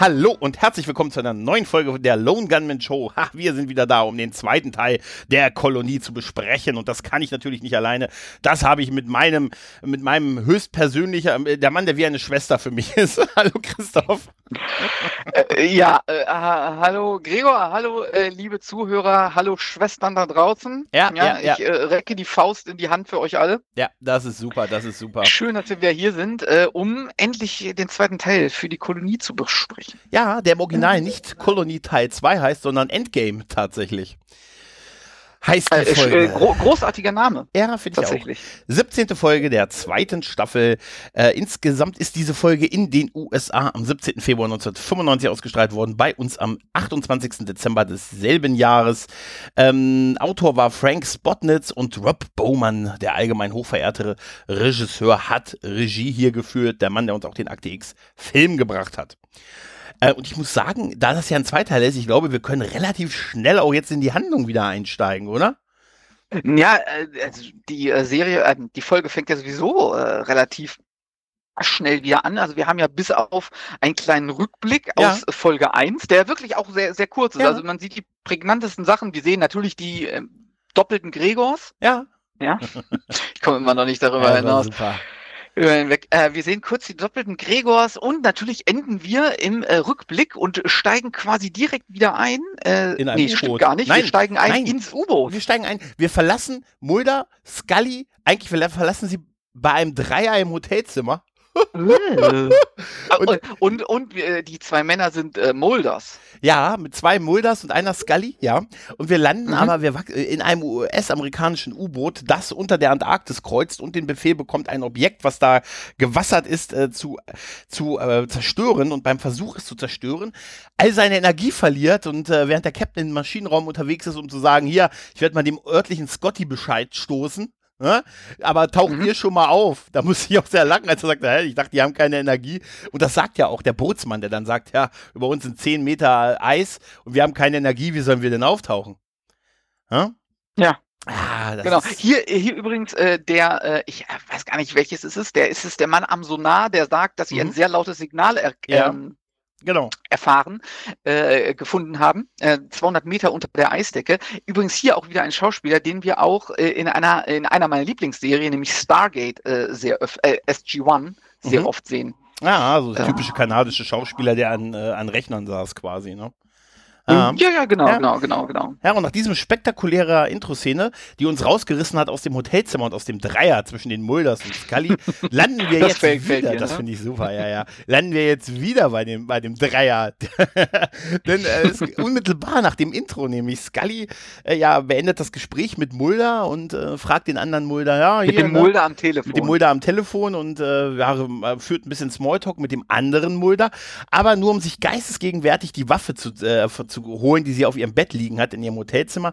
Hallo und herzlich willkommen zu einer neuen Folge der Lone Gunman Show. Ha, wir sind wieder da, um den zweiten Teil der Kolonie zu besprechen. Und das kann ich natürlich nicht alleine. Das habe ich mit meinem, mit meinem höchstpersönlichen, äh, der Mann, der wie eine Schwester für mich ist. hallo Christoph. Äh, ja, äh, hallo Gregor, hallo äh, liebe Zuhörer, hallo Schwestern da draußen. Ja, ja, ja ich ja. äh, recke die Faust in die Hand für euch alle. Ja, das ist super, das ist super. Schön, dass wir wieder hier sind, äh, um endlich den zweiten Teil für die Kolonie zu besprechen. Ja, der im Original nicht Kolonie Teil 2 heißt, sondern Endgame tatsächlich. Heißt die Äh, Folge. äh, gro großartiger Name. Ja, finde ich auch. Tatsächlich. 17. Folge der zweiten Staffel. Äh, insgesamt ist diese Folge in den USA am 17. Februar 1995 ausgestrahlt worden, bei uns am 28. Dezember desselben Jahres. Ähm, Autor war Frank Spotnitz und Rob Bowman, der allgemein hochverehrte Regisseur, hat Regie hier geführt, der Mann, der uns auch den Akte X Film gebracht hat. Äh, und ich muss sagen, da das ja ein Zweiteil ist, ich glaube, wir können relativ schnell auch jetzt in die Handlung wieder einsteigen, oder? Ja, äh, also die äh, Serie, äh, die Folge fängt ja sowieso äh, relativ schnell wieder an. Also wir haben ja bis auf einen kleinen Rückblick Ja. aus Folge 1, der wirklich auch sehr, sehr kurz ist. Ja. Also man sieht die prägnantesten Sachen. Wir sehen natürlich die ähm, doppelten Gregors. Ja. Ja, ich komme immer noch nicht darüber Ja, hinaus. super. Über hinweg. Äh, wir sehen kurz die doppelten Gregors und natürlich enden wir im äh, Rückblick und steigen quasi direkt wieder ein. Äh, In einem nee, stimmt gar nicht. Nein, wir steigen ein nein. ins U-Boot. Wir steigen ein. Wir verlassen Mulder, Scully. Eigentlich verla- verlassen sie bei einem Dreier im Hotelzimmer. und, und, und äh, die zwei Männer sind äh, Mulders. Ja, mit zwei Mulders und einer Scully, ja. Und wir landen Mhm. aber wir, wach- in einem US-amerikanischen U-Boot, das unter der Antarktis kreuzt und den Befehl bekommt, ein Objekt, was da gewassert ist, äh, zu, zu äh, zerstören. Und beim Versuch, es zu zerstören, all seine Energie verliert. Und äh, während der Captain im Maschinenraum unterwegs ist, um zu sagen, hier, ich werde mal dem örtlichen Scotty Bescheid stoßen. Ne? Aber taucht Mhm. ihr schon mal auf? Da muss ich auch sehr lachen, als er sagt, ich dachte, die haben keine Energie. Und das sagt ja auch der Bootsmann, der dann sagt, ja, über uns sind 10 Meter Eis und wir haben keine Energie, wie sollen wir denn auftauchen? Hä? Ja. Ah, das Genau. Ist, Hier, hier übrigens äh, der, äh, ich äh, weiß gar nicht, welches es ist, der ist es der Mann am Sonar, der sagt, dass sie Mhm. ein sehr lautes Signal er Ja. ähm, genau. erfahren, äh, gefunden haben, äh, 200 Meter unter der Eisdecke. Übrigens hier auch wieder ein Schauspieler, den wir auch äh, in einer in einer meiner Lieblingsserien, nämlich Stargate, äh, sehr äh, SG-1 sehr Mhm. oft sehen. Ja, also der Ja. typische kanadische Schauspieler, der an, äh, an Rechnern saß quasi, ne? Ähm, ja, ja, genau, ja. genau, genau, genau. Ja, und nach diesem spektakulärer Intro-Szene, die uns rausgerissen hat aus dem Hotelzimmer und aus dem Dreier zwischen den Mulders und Scully, landen wir jetzt fällt- wieder, fällt dir, das ne? finde ich super, ja, ja, landen wir jetzt wieder bei dem, bei dem Dreier. Denn äh, es, unmittelbar nach dem Intro, nämlich Scully, äh, ja, beendet das Gespräch mit Mulder und äh, fragt den anderen Mulder, ja, Mit hier, dem ne? Mulder am Telefon. mit dem Mulder am Telefon und äh, ja, äh, führt ein bisschen Smalltalk mit dem anderen Mulder, aber nur um sich geistesgegenwärtig die Waffe zu, äh, zu holen, die sie auf ihrem Bett liegen hat in ihrem Hotelzimmer,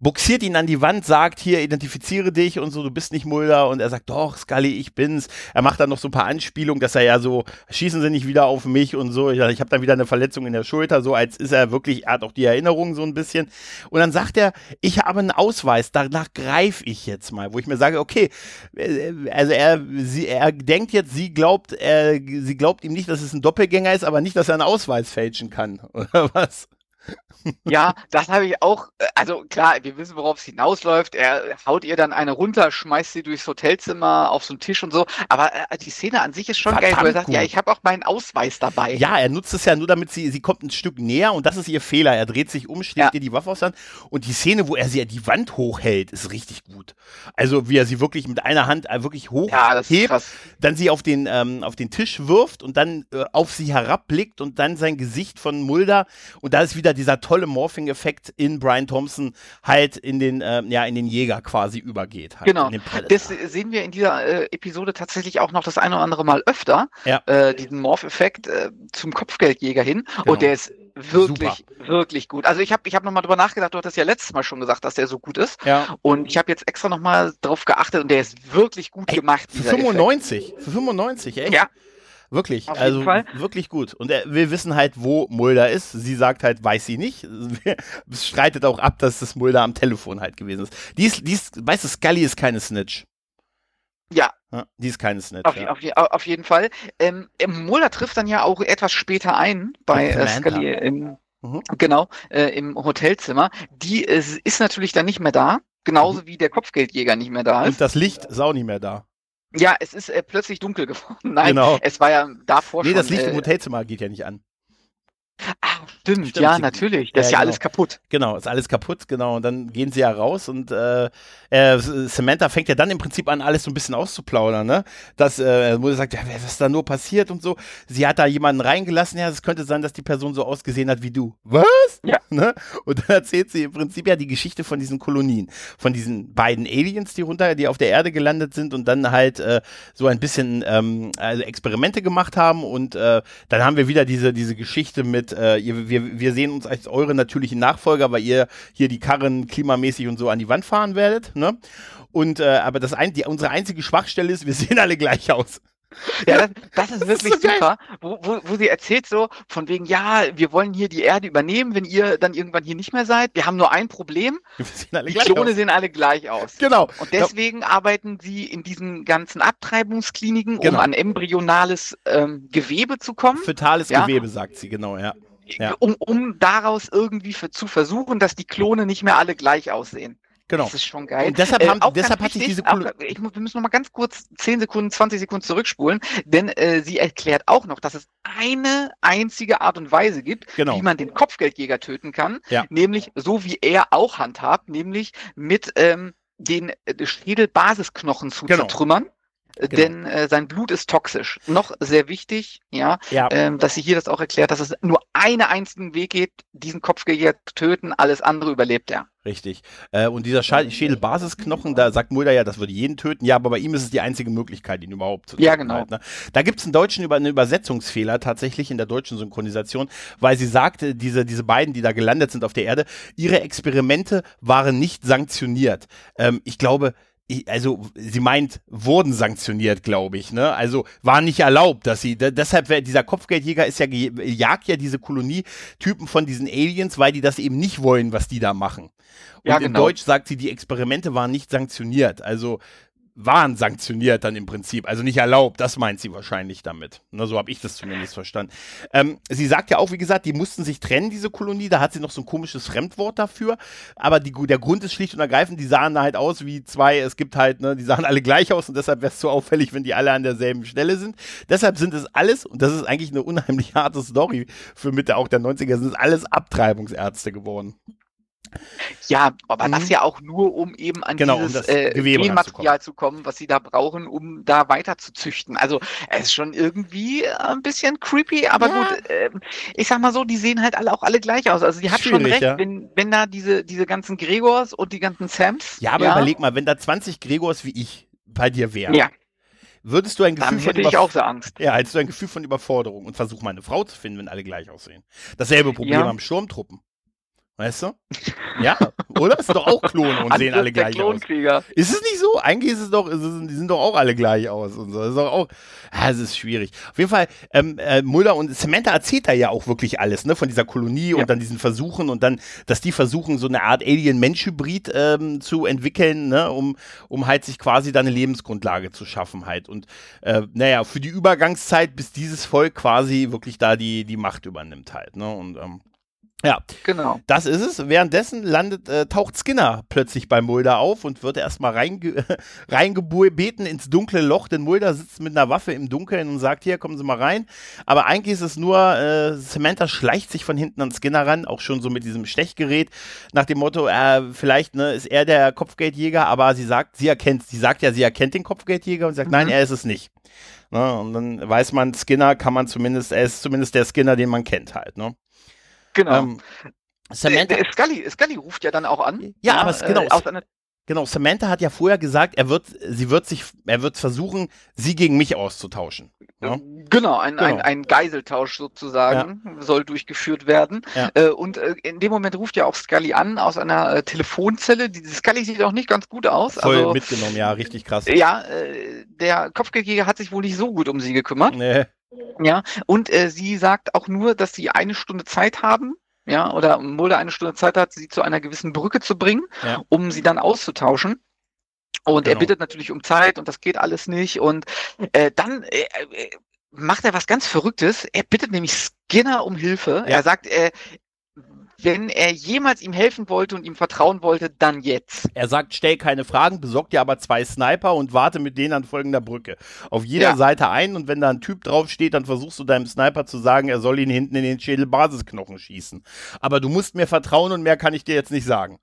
buxiert ihn an die Wand, sagt hier, identifiziere dich und so, du bist nicht Mulder und er sagt, doch, Scully, ich bin's. Er macht dann noch so ein paar Anspielungen, dass er ja so, schießen sie nicht wieder auf mich und so, ich, ich habe dann wieder eine Verletzung in der Schulter, so als ist er wirklich, er hat auch die Erinnerung so ein bisschen und dann sagt er, ich habe einen Ausweis, danach greife ich jetzt mal, wo ich mir sage, okay, äh, also er, sie, er denkt jetzt, sie glaubt, er, sie glaubt ihm nicht, dass es ein Doppelgänger ist, aber nicht, dass er einen Ausweis fälschen kann, oder was? Ja, das habe ich auch. äh, Also klar, wir wissen, worauf es hinausläuft. Er haut ihr dann eine runter, schmeißt sie durchs Hotelzimmer auf so einen Tisch und so. Aber äh, die Szene an sich ist schon geil, wo er Verdammt sagt, gut. ja, ich habe auch meinen Ausweis dabei. Ja, er nutzt es ja nur, damit sie, sie kommt ein Stück näher und das ist ihr Fehler. Er dreht sich um, schlägt Ja. ihr die Waffe aus der Hand und die Szene, wo er sie ja die Wand hochhält, ist richtig gut. Also wie er sie wirklich mit einer Hand äh, wirklich hochhebt, Ja, dann sie auf den, ähm, auf den Tisch wirft und dann äh, auf sie herabblickt und dann sein Gesicht von Mulder und da ist wieder dieser tolle Morphing-Effekt in Brian Thompson halt in den, ähm, ja, in den Jäger quasi übergeht. Halt, Genau. Das äh, sehen wir in dieser äh, Episode tatsächlich auch noch das eine oder andere Mal öfter, Ja. äh, diesen Morph-Effekt äh, zum Kopfgeldjäger hin. Genau. Und der ist wirklich, wirklich gut. Also ich habe ich hab nochmal drüber nachgedacht, du hattest ja letztes Mal schon gesagt, dass der so gut ist. ja. Und ich habe jetzt extra nochmal drauf geachtet und der ist wirklich gut Ey, gemacht. Für dieser Effekt. 95, für 95, echt? Ja. Wirklich, Auf also wirklich gut. Und er, wir wissen halt, wo Mulder ist. Sie sagt halt, weiß sie nicht. Es streitet auch ab, dass das Mulder am Telefon halt gewesen ist. Die ist, die ist weißt du, Scully ist keine Snitch. Ja. ja die ist keine Snitch. Auf, ja. auf, auf jeden Fall. Ähm, Mulder trifft dann ja auch etwas später ein bei äh, Scully im, mhm. genau, äh, im Hotelzimmer. Die äh, ist natürlich dann nicht mehr da. Genauso mhm. wie der Kopfgeldjäger nicht mehr da ist. Und das Licht ist auch nicht mehr da. Ja, es ist äh, plötzlich dunkel geworden. Nein, genau. es war ja davor nee, schon. Nee, das Licht im äh, Hotelzimmer geht ja nicht an. Ah, stimmt, stimmt, ja, sie, natürlich. Das ja, ist ja genau. alles kaputt. Genau, ist alles kaputt, genau. Und dann gehen sie ja raus und äh, äh, Samantha fängt ja dann im Prinzip an, alles so ein bisschen auszuplaudern, ne? Dass äh, Mutter sagt, ja, was ist da nur passiert und so. Sie hat da jemanden reingelassen, ja, es könnte sein, dass die Person so ausgesehen hat wie du. Was? Ja. Ne? Und dann erzählt sie im Prinzip ja die Geschichte von diesen Kolonien, von diesen beiden Aliens, die runter, die auf der Erde gelandet sind und dann halt äh, so ein bisschen ähm, also Experimente gemacht haben und äh, dann haben wir wieder diese, diese Geschichte mit, äh, ihr, wir, wir sehen uns als eure natürlichen Nachfolger, weil ihr hier die Karren klimamäßig und so an die Wand fahren werdet. Ne? Und äh, aber das ein, die, unsere einzige Schwachstelle ist, wir sehen alle gleich aus. Ja, das, das ist wirklich das ist so super, wo, wo, wo sie erzählt so von wegen, ja, wir wollen hier die Erde übernehmen, wenn ihr dann irgendwann hier nicht mehr seid. Wir haben nur ein Problem. die Klone aus. sehen alle gleich aus. Genau. Und deswegen ja. arbeiten sie in diesen ganzen Abtreibungskliniken, genau. um an embryonales ähm, Gewebe zu kommen. Fetales ja? Gewebe, sagt sie, genau, ja. ja. Um, um daraus irgendwie für, zu versuchen, dass die Klone nicht mehr alle gleich aussehen. Genau. Das ist schon geil. Und deshalb, haben, äh, deshalb hat sich diese auch, ich, Wir müssen noch mal ganz kurz 10 Sekunden, 20 Sekunden zurückspulen, denn äh, sie erklärt auch noch, dass es eine einzige Art und Weise gibt, genau. wie man den Kopfgeldjäger töten kann, ja. nämlich so wie er auch handhabt, nämlich mit ähm, den äh, Schädelbasisknochen zu genau. zertrümmern. Genau. Denn äh, sein Blut ist toxisch. Noch sehr wichtig, ja, ja. Ähm, dass sie hier das auch erklärt, dass es nur einen einzigen Weg gibt, diesen Kopfgeldjäger zu töten, alles andere überlebt er. Richtig. Äh, und dieser Schädelbasisknochen, da sagt Mulder ja, das würde jeden töten. Ja, aber bei ihm ist es die einzige Möglichkeit, ihn überhaupt zu töten. Ja, genau. Halt, ne? Da gibt es einen deutschen über einen Übersetzungsfehler tatsächlich in der deutschen Synchronisation, weil sie sagte, diese, diese beiden, die da gelandet sind auf der Erde, ihre Experimente waren nicht sanktioniert. Ähm, ich glaube, also sie meint, wurden sanktioniert, glaube ich, ne? Also war nicht erlaubt, dass sie, deshalb dieser Kopfgeldjäger ist ja, jagt ja diese Kolonietypen von diesen Aliens, weil die das eben nicht wollen, was die da machen. Und ja, genau. in Deutsch sagt sie, die Experimente waren nicht sanktioniert. Also waren sanktioniert dann im Prinzip, also nicht erlaubt, das meint sie wahrscheinlich damit. Na, so habe ich das zumindest verstanden. Ähm, sie sagt ja auch, wie gesagt, die mussten sich trennen, diese Kolonie, da hat sie noch so ein komisches Fremdwort dafür, aber die, der Grund ist schlicht und ergreifend, die sahen halt aus wie zwei, es gibt halt, ne, die sahen alle gleich aus und deshalb wäre es so auffällig, wenn die alle an derselben Stelle sind. Deshalb sind es alles, und das ist eigentlich eine unheimlich harte Story für Mitte auch der 90er, sind es alles Abtreibungsärzte geworden. Ja, aber mhm. das ja auch nur, um eben an genau, dieses um äh, Genmaterial zu kommen, was sie da brauchen, um da weiter zu züchten. Also es ist schon irgendwie ein bisschen creepy, aber ja. gut, äh, ich sag mal so, die sehen halt alle auch alle gleich aus. Also die hat Schwierig, schon recht, ja. wenn, wenn da diese, diese ganzen Gregors und die ganzen Sams. Ja, aber ja. überleg mal, wenn da 20 Gregors wie ich bei dir wären. Ja. Würdest du ein Gefühl Dann hätte von ich auch so Angst. Ja, hättest du ein Gefühl von Überforderung und versuch mal eine Frau zu finden, wenn alle gleich aussehen. Dasselbe Problem ja. haben Sturmtruppen. Weißt du? Ja, oder? Sind doch auch Klone und sehen alle gleich aus. Ist es nicht so? Eigentlich ist es doch, ist es, die sind doch auch alle gleich aus und so. Das ist doch auch, ja, es ist schwierig. Auf jeden Fall, ähm, äh, Mulder und Samantha erzählt da ja auch wirklich alles, ne, von dieser Kolonie ja. und dann diesen Versuchen und dann, dass die versuchen, so eine Art Alien-Mensch-Hybrid ähm, zu entwickeln, ne, um, um halt sich quasi da eine Lebensgrundlage zu schaffen halt. Und, äh, naja, für die Übergangszeit, bis dieses Volk quasi wirklich da die, die Macht übernimmt halt, ne, und, ähm, ja, genau. Das ist es. Währenddessen landet, äh, taucht Skinner plötzlich bei Mulder auf und wird erstmal reinge reingebeten ins dunkle Loch, denn Mulder sitzt mit einer Waffe im Dunkeln und sagt, hier, kommen Sie mal rein. Aber eigentlich ist es nur, äh, Samantha schleicht sich von hinten an Skinner ran, auch schon so mit diesem Stechgerät, nach dem Motto, äh, vielleicht ne, ist er der Kopfgeldjäger, aber sie sagt, sie erkennt, sie sagt ja, sie erkennt den Kopfgeldjäger und sagt, mhm. nein, er ist es nicht. Ne, und dann weiß man, Skinner kann man zumindest, er ist zumindest der Skinner, den man kennt halt, ne? Genau. Ähm, Samantha, der, der Scully, Scully ruft ja dann auch an. Ja, ja aber es, genau. Äh, aus einer Genau, Samantha hat ja vorher gesagt, er wird, sie wird sich, er wird versuchen, sie gegen mich auszutauschen. Ja? Genau, ein, genau. Ein, ein Geiseltausch sozusagen ja. soll durchgeführt werden. Ja. Äh, und äh, in dem Moment ruft ja auch Scully an aus einer äh, Telefonzelle. Die, Scully sieht auch nicht ganz gut aus. Voll also, mitgenommen, ja, richtig krass. Ja, äh, der Kopfgeldjäger hat sich wohl nicht so gut um sie gekümmert. Nee. Ja, und äh, sie sagt auch nur, dass sie eine Stunde Zeit haben, ja, oder Mulder eine Stunde Zeit hat, sie zu einer gewissen Brücke zu bringen, ja. um sie dann auszutauschen. Und Genau. er bittet natürlich um Zeit und das geht alles nicht. Und äh, dann äh, äh, macht er was ganz Verrücktes. Er bittet nämlich Skinner um Hilfe. Ja. Er sagt, äh, wenn er jemals ihm helfen wollte und ihm vertrauen wollte, dann jetzt. Er sagt, stell keine Fragen, besorg dir aber zwei Sniper und warte mit denen an folgender Brücke. Auf jeder Ja. Seite ein und wenn da ein Typ draufsteht, dann versuchst du deinem Sniper zu sagen, er soll ihn hinten in den Schädelbasisknochen schießen. Aber du musst mir vertrauen und mehr kann ich dir jetzt nicht sagen.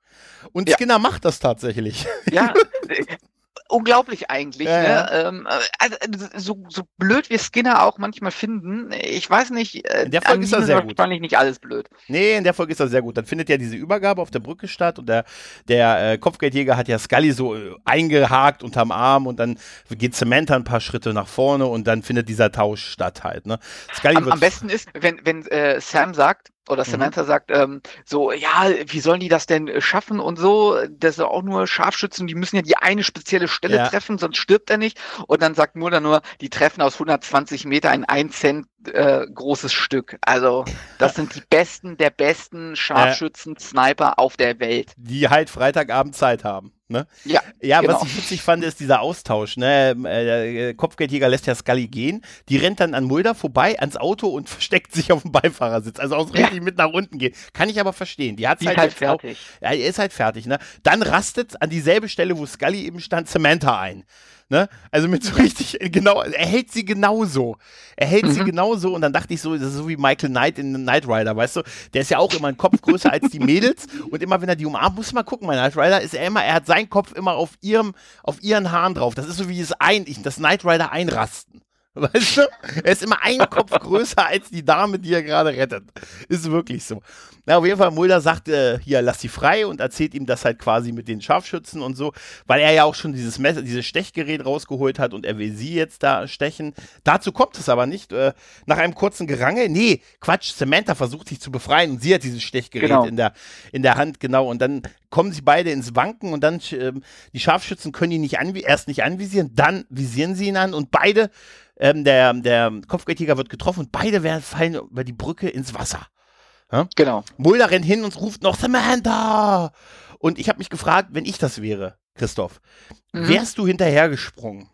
Und Ja. Skinner macht das tatsächlich. Ja, unglaublich eigentlich. Ja, ne? Ähm, äh, also, so, so blöd wir Skinner auch manchmal finden, ich weiß nicht, äh, In der Folge ist er sehr gut. wahrscheinlich nicht alles blöd. Nee, in der Folge ist das sehr gut. Dann findet ja diese Übergabe auf der Brücke statt und der, der äh, Kopfgeldjäger hat ja Scully so äh, eingehakt unterm Arm und dann geht Samantha ein paar Schritte nach vorne und dann findet dieser Tausch statt halt. Ne? Scully Am, am besten ist, wenn, wenn äh, Sam sagt, oder Mhm. Samantha sagt, ähm, so, ja, wie sollen die das denn äh, schaffen und so, das sind auch nur Scharfschützen, die müssen ja die eine spezielle Stelle Ja. treffen, sonst stirbt er nicht. Und dann sagt Mulder nur, die treffen aus 120 Meter ein 1 Cent äh, großes Stück. Also, das sind die besten der besten Scharfschützen, Sniper auf der Welt. die halt Freitagabend Zeit haben. Ne? Ja, Ja, genau. was ich witzig fand, ist dieser Austausch. Ne? Ähm, äh, Der Kopfgeldjäger lässt ja Scully gehen. Die rennt dann an Mulder vorbei ans Auto und versteckt sich auf dem Beifahrersitz. Also auch so Ja. richtig mit nach unten gehen. Kann ich aber verstehen. Die hat Die halt, ist halt jetzt auch, fertig. ja, er ist halt fertig. Ne? Dann rastet an dieselbe Stelle, wo Scully eben stand, Samantha ein. Ne? Also mit so richtig, genau, er hält sie genauso. Er hält sie Mhm. genauso und dann dachte ich so, das ist so wie Michael Knight in Knight Rider, weißt du? Der ist ja auch immer ein Kopf größer als die Mädels und immer wenn er die umarmt, muss man gucken, mein Knight Rider ist er immer, er hat seinen Kopf immer auf ihrem, auf ihren Haaren drauf. Das ist so wie das, ein, das Knight Rider einrasten. Weißt du? Er ist immer ein Kopf größer als die Dame, die er gerade rettet. Ist wirklich so. Na, auf jeden Fall, Mulder sagt, äh, hier, lass sie frei und erzählt ihm das halt quasi mit den Scharfschützen und so, weil er ja auch schon dieses Messer, dieses Stechgerät rausgeholt hat und er will sie jetzt da stechen. Dazu kommt es aber nicht. Äh, nach einem kurzen Gerange, nee, Quatsch, Samantha versucht sich zu befreien und sie hat dieses Stechgerät Genau. in, der, in der Hand, genau. Und dann kommen sie beide ins Wanken und dann, ähm, die Scharfschützen können ihn nicht anvi erst nicht anvisieren, dann visieren sie ihn an und beide, ähm, der, der Kopfgeldjäger wird getroffen und beide werden fallen über die Brücke ins Wasser. Genau. Mulder rennt hin und ruft noch Samantha. Und ich habe mich gefragt, wenn ich das wäre, Christoph, Mhm. wärst du hinterhergesprungen?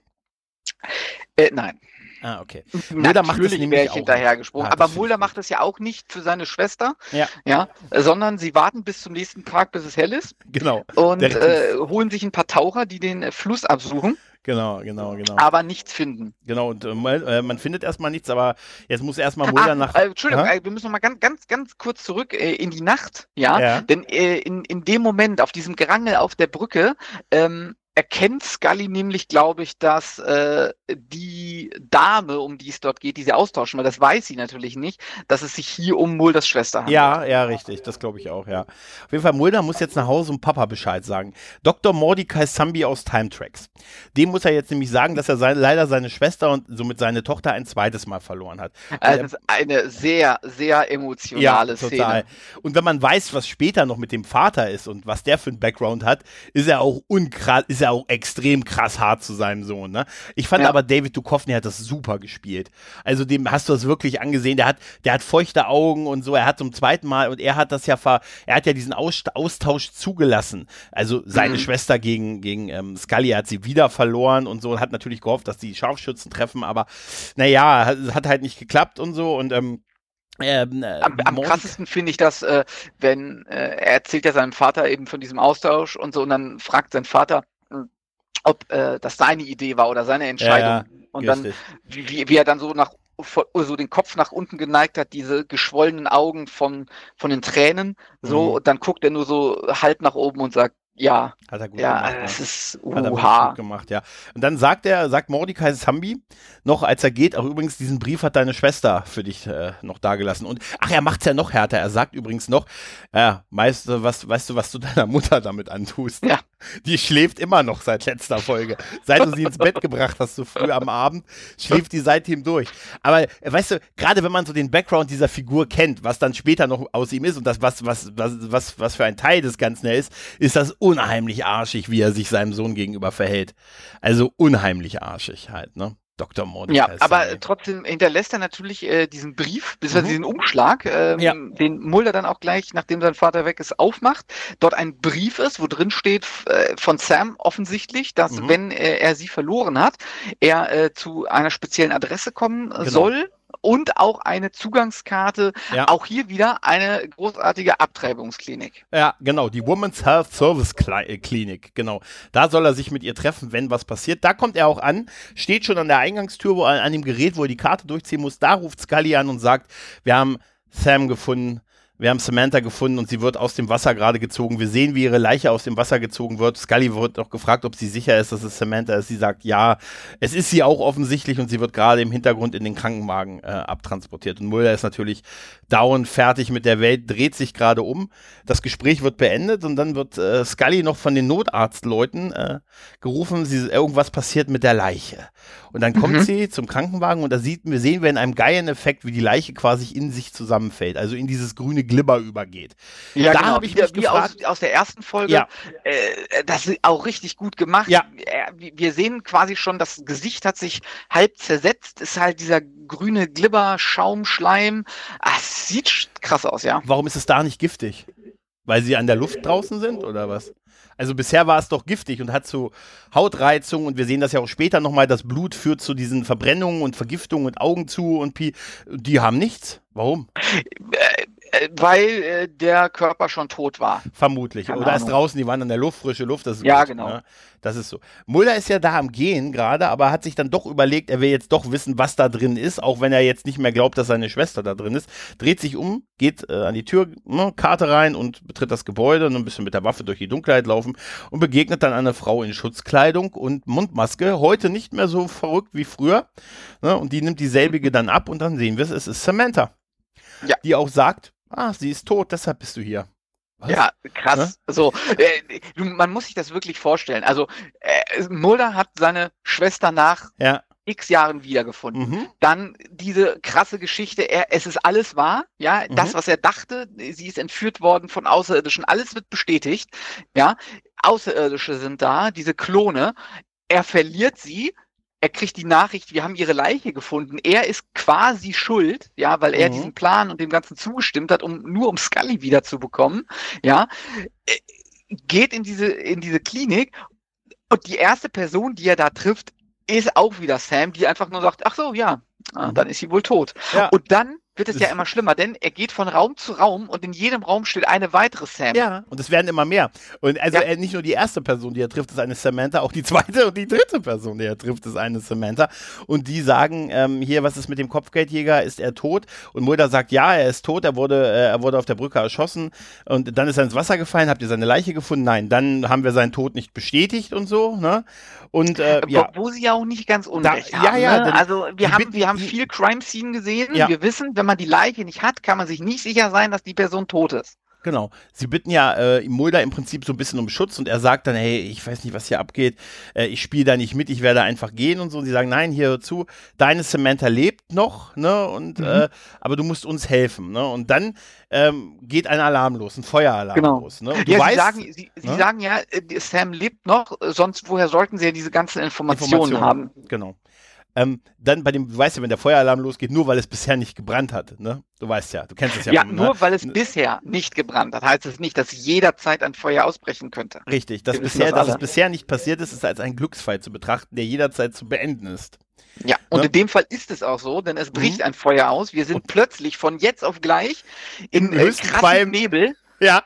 Äh, nein. Ah, okay. Mulder macht es nämlich auch hinterhergesprungen. Ah, aber Mulder macht es ja auch nicht für seine Schwester, Ja. ja, sondern sie warten bis zum nächsten Tag, bis es hell ist Genau, und äh, holen sich ein paar Taucher, die den äh, Fluss absuchen, genau, genau, genau. aber nichts finden. Genau, und äh, mal- äh, man findet erstmal nichts, aber jetzt muss erstmal Mulder Ah, nach. äh, Entschuldigung, Aha. äh, wir müssen noch mal ganz, ganz, ganz kurz zurück äh, in die Nacht, ja. Ja. Denn äh, in, in dem Moment, auf diesem Gerangel auf der Brücke, ähm, erkennt Scully nämlich, glaube ich, dass äh, die Dame, um die es dort geht, die sie austauschen, weil das weiß sie natürlich nicht, dass es sich hier um Mulders Schwester handelt. Ja, ja, richtig, das glaube ich auch, ja. Auf jeden Fall, Mulder muss jetzt nach Hause und Papa Bescheid sagen. Dr. Mordecai Sambi aus Time Tracks. Dem muss er jetzt nämlich sagen, dass er sein, leider seine Schwester und somit seine Tochter ein zweites Mal verloren hat. Also das ist eine sehr, sehr emotionale Szene. Und wenn man weiß, was später noch mit dem Vater ist und was der für einen Background hat, ist er auch unkra ist er auch extrem krass hart zu seinem Sohn. Ne? Ich fand Ja. aber David Duchovny hat das super gespielt. Also dem hast du das wirklich angesehen. Der hat, der hat feuchte Augen und so. Er hat zum zweiten Mal und er hat das ja ver, er hat ja diesen Aus, Austausch zugelassen. Also seine Mhm. Schwester gegen gegen ähm, Scully hat sie wieder verloren und so und hat natürlich gehofft, dass die Scharfschützen treffen. Aber naja, hat, hat halt nicht geklappt und so und ähm, ähm, äh, Am, am krassesten finde ich das, äh, wenn äh, er erzählt ja seinem Vater eben von diesem Austausch und so und dann fragt sein Vater, ob äh, das seine Idee war oder seine Entscheidung. ja, und dann, Richtig. wie, wie- wie er dann so nach so den Kopf nach unten geneigt hat, diese geschwollenen Augen von, von den Tränen, so, Mhm. und dann guckt er nur so halb nach oben und sagt, ja, Hat er gut ja, gemacht. das ne? ist Hat er gut gemacht, ja. Und dann sagt er, sagt Mordecai Sambi noch, als er geht, auch übrigens, diesen Brief hat deine Schwester für dich äh, noch dagelassen. Und ach, er macht's ja noch härter. Er sagt übrigens noch, ja, weißt du, was, weißt du, was du deiner Mutter damit antust? Ja. Die schläft immer noch seit letzter Folge. Seit du sie ins Bett gebracht hast, so früh am Abend, schläft die seitdem durch. Aber weißt du, gerade wenn man so den Background dieser Figur kennt, was dann später noch aus ihm ist und das, was, was, was, was, was für ein Teil des Ganzen er ist, ist das unheimlich arschig, wie er sich seinem Sohn gegenüber verhält. Also unheimlich arschig halt, ne? Dr. Mordecai. Ja, aber trotzdem hinterlässt er natürlich äh, diesen Brief, beziehungsweise Mhm. diesen Umschlag, ähm, Ja. den Mulder dann auch gleich, nachdem sein Vater weg ist, aufmacht. Dort ein Brief ist, wo drin steht äh, von Sam offensichtlich, dass Mhm. wenn äh, er sie verloren hat, er äh, zu einer speziellen Adresse kommen äh, Genau. soll. Und auch eine Zugangskarte, Ja. auch hier wieder eine großartige Abtreibungsklinik. Ja, genau, die Women's Health Service äh, Klinik, genau. Da soll er sich mit ihr treffen, wenn was passiert. Da kommt er auch an, steht schon an der Eingangstür, wo er an dem Gerät, wo er die Karte durchziehen muss. Da ruft Scully an und sagt, wir haben Sam gefunden, wir haben Samantha gefunden und sie wird aus dem Wasser gerade gezogen. Wir sehen, wie ihre Leiche aus dem Wasser gezogen wird. Scully wird noch gefragt, ob sie sicher ist, dass es Samantha ist. Sie sagt, ja, es ist sie auch offensichtlich und sie wird gerade im Hintergrund in den Krankenwagen äh, abtransportiert. Und Mulder ist natürlich down, fertig mit der Welt, dreht sich gerade um. Das Gespräch wird beendet und dann wird äh, Scully noch von den Notarztleuten äh, gerufen, sie, irgendwas passiert mit der Leiche. Und dann kommt Mhm. sie zum Krankenwagen und da sieht, wir sehen wir in einem geilen Effekt, wie die Leiche quasi in sich zusammenfällt, also in dieses grüne Glibber übergeht. Ja, Da genau. hab ich wie, mich wie aus, gefragt- aus der ersten Folge. Ja. Äh, das ist auch richtig gut gemacht. Ja. Äh, wir- sehen quasi schon, das Gesicht hat sich halb zersetzt. Ist halt dieser grüne Glibber, Schaum, Schleim. Sieht krass aus, ja. Warum ist es da nicht giftig? Weil sie an der Luft draußen sind oder was? Also bisher war es doch giftig und hat so Hautreizung und wir sehen das ja auch später nochmal, das Blut führt zu diesen Verbrennungen und Vergiftungen und Augen zu und Pi. Die haben nichts. Warum? Äh, weil äh, der Körper schon tot war. Vermutlich. Keine Oder ist Ahnung. draußen, die waren an der Luft, frische Luft, das ist Ja, gut, genau. ne? Das ist so. Mulder ist ja da am Gehen gerade, aber hat sich dann doch überlegt, er will jetzt doch wissen, was da drin ist, auch wenn er jetzt nicht mehr glaubt, dass seine Schwester da drin ist. Dreht sich um, geht äh, an die Tür, ne, Karte rein und betritt das Gebäude und ein bisschen mit der Waffe durch die Dunkelheit laufen und begegnet dann eine Frau in Schutzkleidung und Mundmaske. Heute nicht mehr so verrückt wie früher. Ne, und die nimmt dieselbige dann ab und dann sehen wir es, es ist Samantha. Ja. Die auch sagt, ah, sie ist tot, deshalb bist du hier. Was? Ja, krass. So, äh, man muss sich das wirklich vorstellen. Also äh, Mulder hat seine Schwester nach Ja. x Jahren wiedergefunden. Mhm. Dann diese krasse Geschichte, er, es ist alles wahr, ja, Mhm. das, was er dachte, sie ist entführt worden von Außerirdischen, alles wird bestätigt, ja, Außerirdische sind da, diese Klone, er verliert sie, er kriegt die Nachricht, wir haben ihre Leiche gefunden, er ist quasi schuld, ja, weil er Mhm. diesen Plan und dem Ganzen zugestimmt hat, um nur um Scully wiederzubekommen, ja, äh, geht in diese, in diese Klinik und die erste Person, die er da trifft, ist auch wieder Sam, die einfach nur sagt, ach so, ja, ah, Mhm. dann ist sie wohl tot. Ja. Und dann wird es ja immer schlimmer, denn er geht von Raum zu Raum und in jedem Raum steht eine weitere Sam. Ja, und es werden immer mehr. Und also Ja. nicht nur die erste Person, die er trifft, ist eine Samantha, auch die zweite und die dritte Person, die er trifft, ist eine Samantha. Und die sagen, ähm, hier, was ist mit dem Kopfgeldjäger? Ist er tot? Und Mulder sagt, ja, er ist tot, er wurde, äh, er wurde auf der Brücke erschossen und dann ist er ins Wasser gefallen, habt ihr seine Leiche gefunden? Nein, dann haben wir seinen Tod nicht bestätigt und so, ne? Und äh, Wo, ja, wo sie ja auch nicht ganz unrecht ja, haben. ja, ne? denn Also wir haben, wir haben viel Crime-Scene gesehen. Ja. Wir wissen, wenn man die Leiche nicht hat, kann man sich nicht sicher sein, dass die Person tot ist. Genau. Sie bitten ja äh, Mulder im Prinzip so ein bisschen um Schutz und er sagt dann, hey, ich weiß nicht, was hier abgeht, äh, ich spiele da nicht mit, ich werde einfach gehen und so. Und sie sagen, nein, hier hör zu, deine Samantha lebt noch, ne? Und Mhm. äh, aber du musst uns helfen, ne? Und dann ähm, geht ein Alarm los, ein Feueralarm Genau. los. Ne? Ja, weißt, sie sagen, sie, sie ne? sagen ja, äh, Sam lebt noch, sonst woher sollten sie ja diese ganzen Informationen, haben? Genau. Ähm, dann bei dem, du weißt ja, wenn der Feueralarm losgeht, nur weil es bisher nicht gebrannt hat, ne? Du weißt ja, du kennst es ja. Ja, von, nur ne? weil es bisher nicht gebrannt hat, heißt es nicht, dass jederzeit ein Feuer ausbrechen könnte. Richtig, dass, bisher, das dass es bisher nicht passiert ist, ist als ein Glücksfall zu betrachten, der jederzeit zu beenden ist. Ja, und Ne? in dem Fall ist es auch so, denn es bricht Mhm. ein Feuer aus. Wir sind Und- plötzlich von jetzt auf gleich in äh, Qualm. Nebel. Ja.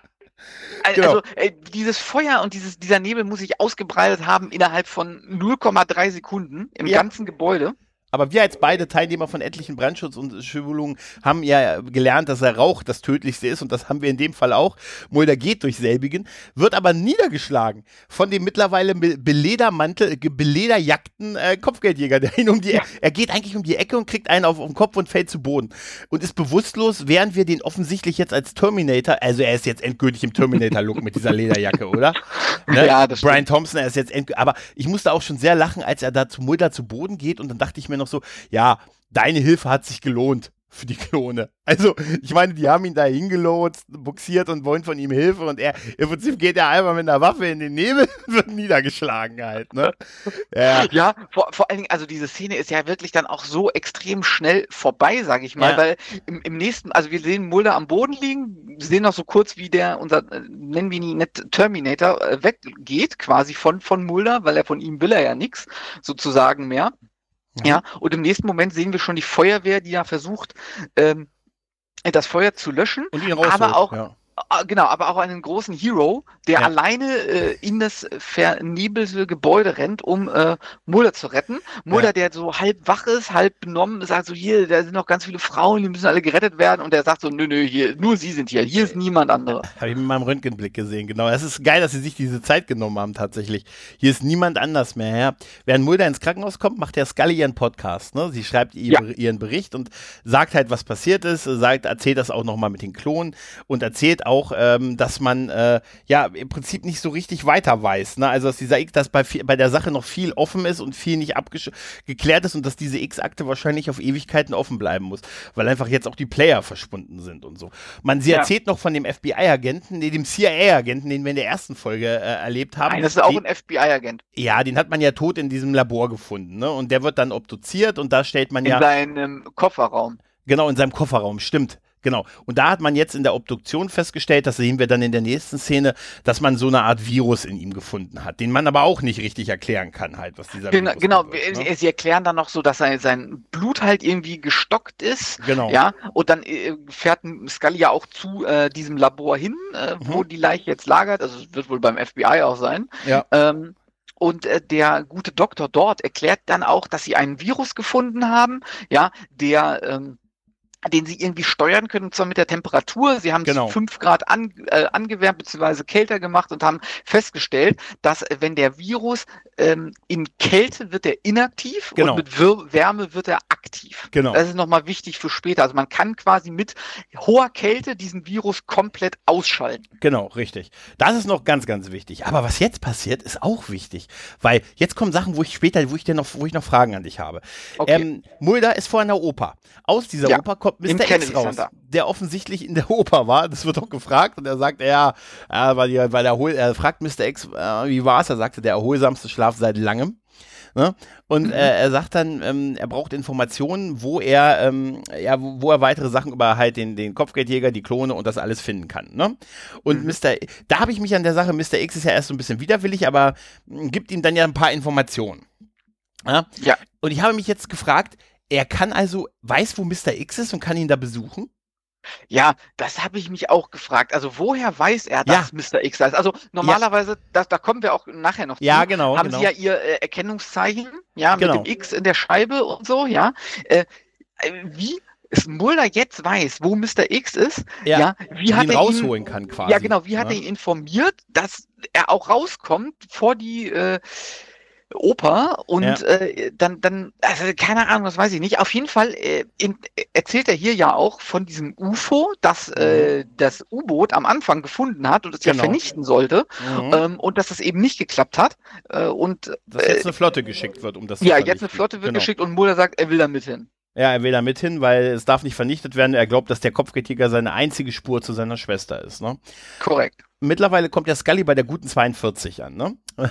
Genau. Also äh, dieses Feuer und dieses, dieser Nebel muss sich ausgebreitet haben innerhalb von 0,3 Sekunden im Ja. ganzen Gebäude. Aber wir als beide Teilnehmer von etlichen Brandschutz- und Schulungen haben ja gelernt, dass der Rauch das Tödlichste ist und das haben wir in dem Fall auch. Mulder geht durch selbigen, wird aber niedergeschlagen von dem mittlerweile be- beledermantel, belederjackten äh, Kopfgeldjäger, der ihn um die, er geht eigentlich um die Ecke und kriegt einen auf, auf den Kopf und fällt zu Boden und ist bewusstlos, während wir den offensichtlich jetzt als Terminator, also er ist jetzt endgültig im Terminator-Look mit dieser Lederjacke, oder? Ne? Ja, das Brian Thompson, er ist jetzt endgültig, aber ich musste auch schon sehr lachen, als er da zu Mulder zu Boden geht und dann dachte ich mir noch so, ja, deine Hilfe hat sich gelohnt. für die Klone. Also, ich meine, die haben ihn da hingelotst, buxiert und wollen von ihm Hilfe und er, im Prinzip geht er einfach mit einer Waffe in den Nebel und wird niedergeschlagen halt, ne? Ja, ja vor, vor allen Dingen, also diese Szene ist ja wirklich dann auch so extrem schnell vorbei, sage ich mal, ja. weil im, im, nächsten, also wir sehen Mulder am Boden liegen, sehen noch so kurz, wie der, unser, äh, nennen wir ihn nicht Terminator, äh, weggeht quasi von, von Mulder, weil er von ihm will er ja nichts, sozusagen mehr. Ja, und im nächsten Moment sehen wir schon die Feuerwehr, die ja versucht, ähm, das Feuer zu löschen, aber auch, ja. Ah, genau, aber auch einen großen Hero, der ja. alleine äh, in das vernebelte Gebäude rennt, um äh, Mulder zu retten. Mulder, ja. der so halb wach ist, halb benommen, sagt so, hier, da sind noch ganz viele Frauen, die müssen alle gerettet werden. Und der sagt so, nö, nö, hier, nur sie sind hier, hier ist niemand andere. Habe ich mit meinem Röntgenblick gesehen, genau. Es ist geil, dass sie sich diese Zeit genommen haben, tatsächlich. Hier ist niemand anders mehr. Ja. Während Mulder ins Krankenhaus kommt, macht der Scully ihren Podcast. Ne? Sie schreibt ihr, ihren Bericht und sagt halt, was passiert ist, sagt, erzählt das auch nochmal mit den Klonen und erzählt auch, ähm, dass man äh, ja im Prinzip nicht so richtig weiter weiß. Ne? Also dass dieser X, dass bei, bei der Sache noch viel offen ist und viel nicht geklärt ist und dass diese X-Akte wahrscheinlich auf Ewigkeiten offen bleiben muss, weil einfach jetzt auch die Player verschwunden sind und so. Man, sie ja. erzählt noch von dem FBI-Agenten, nee, dem CIA-Agenten, den wir in der ersten Folge äh, erlebt haben. Nein, das ist auch ein FBI-Agent. Ja, den hat man ja tot in diesem Labor gefunden, ne? Und der wird dann obduziert und da stellt man in ja. In seinem Kofferraum. Genau, in seinem Kofferraum, stimmt. Genau. Und da hat man jetzt in der Obduktion festgestellt, das sehen wir dann in der nächsten Szene, dass man so eine Art Virus in ihm gefunden hat, den man aber auch nicht richtig erklären kann, halt, was dieser Genau, Virus genau. Wird, ne? sie erklären dann noch so, dass sein Blut halt irgendwie gestockt ist. Genau. Ja, und dann äh, fährt Scully ja auch zu äh, diesem Labor hin, äh, mhm. wo die Leiche jetzt lagert. Also es wird wohl beim FBI auch sein. Ja. Ähm, und äh, der gute Doktor dort erklärt dann auch, dass sie einen Virus gefunden haben, ja, der ähm, den sie irgendwie steuern können, und zwar mit der Temperatur. Sie haben genau. fünf Grad an, äh, angewärmt bzw. kälter gemacht und haben festgestellt, dass äh, wenn der Virus ähm, in Kälte wird er inaktiv genau. und mit Wir Wärme wird er aktiv. Genau. Das ist nochmal wichtig für später. Also man kann quasi mit hoher Kälte diesen Virus komplett ausschalten. Genau, richtig. Das ist noch ganz, ganz wichtig. Aber was jetzt passiert, ist auch wichtig, weil jetzt kommen Sachen, wo ich später, wo ich dir noch, wo ich noch Fragen an dich habe. Okay. Ähm, Mulder ist vor einer Oper. Aus dieser ja. Oper kommt Mr. X raus, der offensichtlich in der Oper war. Das wird auch gefragt und er sagt, ja, weil, weil er, er fragt Mr. X, äh, wie war es? Er sagte, der erholsamste Schlaf seit langem. Ne? Und mhm. äh, er sagt dann, ähm, er braucht Informationen, wo er, ähm, ja, wo, wo, er weitere Sachen über halt den, den Kopfgeldjäger, die Klone und das alles finden kann. Ne? Und mhm. Mr. Da habe ich mich an der Sache, Mr. X ist ja erst so ein bisschen widerwillig, aber mh, gibt ihm dann ja ein paar Informationen. Ja? ja. Und ich habe mich jetzt gefragt, er kann also, weiß, wo Mr. X ist und kann ihn da besuchen? Ja, das habe ich mich auch gefragt. Also woher weiß er, dass ja. Mr. X da ist? Also normalerweise, ja. das, da kommen wir auch nachher noch zu, ja, genau, haben genau. sie ja ihr äh, Erkennungszeichen, ja, genau. mit dem X in der Scheibe und so, ja. Äh, äh wie es Mulder jetzt weiß, wo Mr. X ist, ja, ja wie hat ihn er rausholen ihn, kann quasi. Ja, genau, wie hat er ihn informiert, dass er auch rauskommt vor die äh, Oper und ja. äh, dann, dann, also keine Ahnung, das weiß ich nicht. Auf jeden Fall äh, in, erzählt er hier ja auch von diesem UFO, das äh, mhm. das U-Boot am Anfang gefunden hat und es genau. ja vernichten sollte mhm. ähm, und dass das eben nicht geklappt hat. Äh, und dass jetzt äh, eine Flotte geschickt wird, um das zu Ja, jetzt eine Flotte wird genau. geschickt und Mulder sagt, er will da mit hin. Ja, er will da mit hin, weil es darf nicht vernichtet werden. Er glaubt, dass der Kopfgeldjäger seine einzige Spur zu seiner Schwester ist. Ne? Korrekt mittlerweile kommt der Scully bei der guten 42 an. Ne?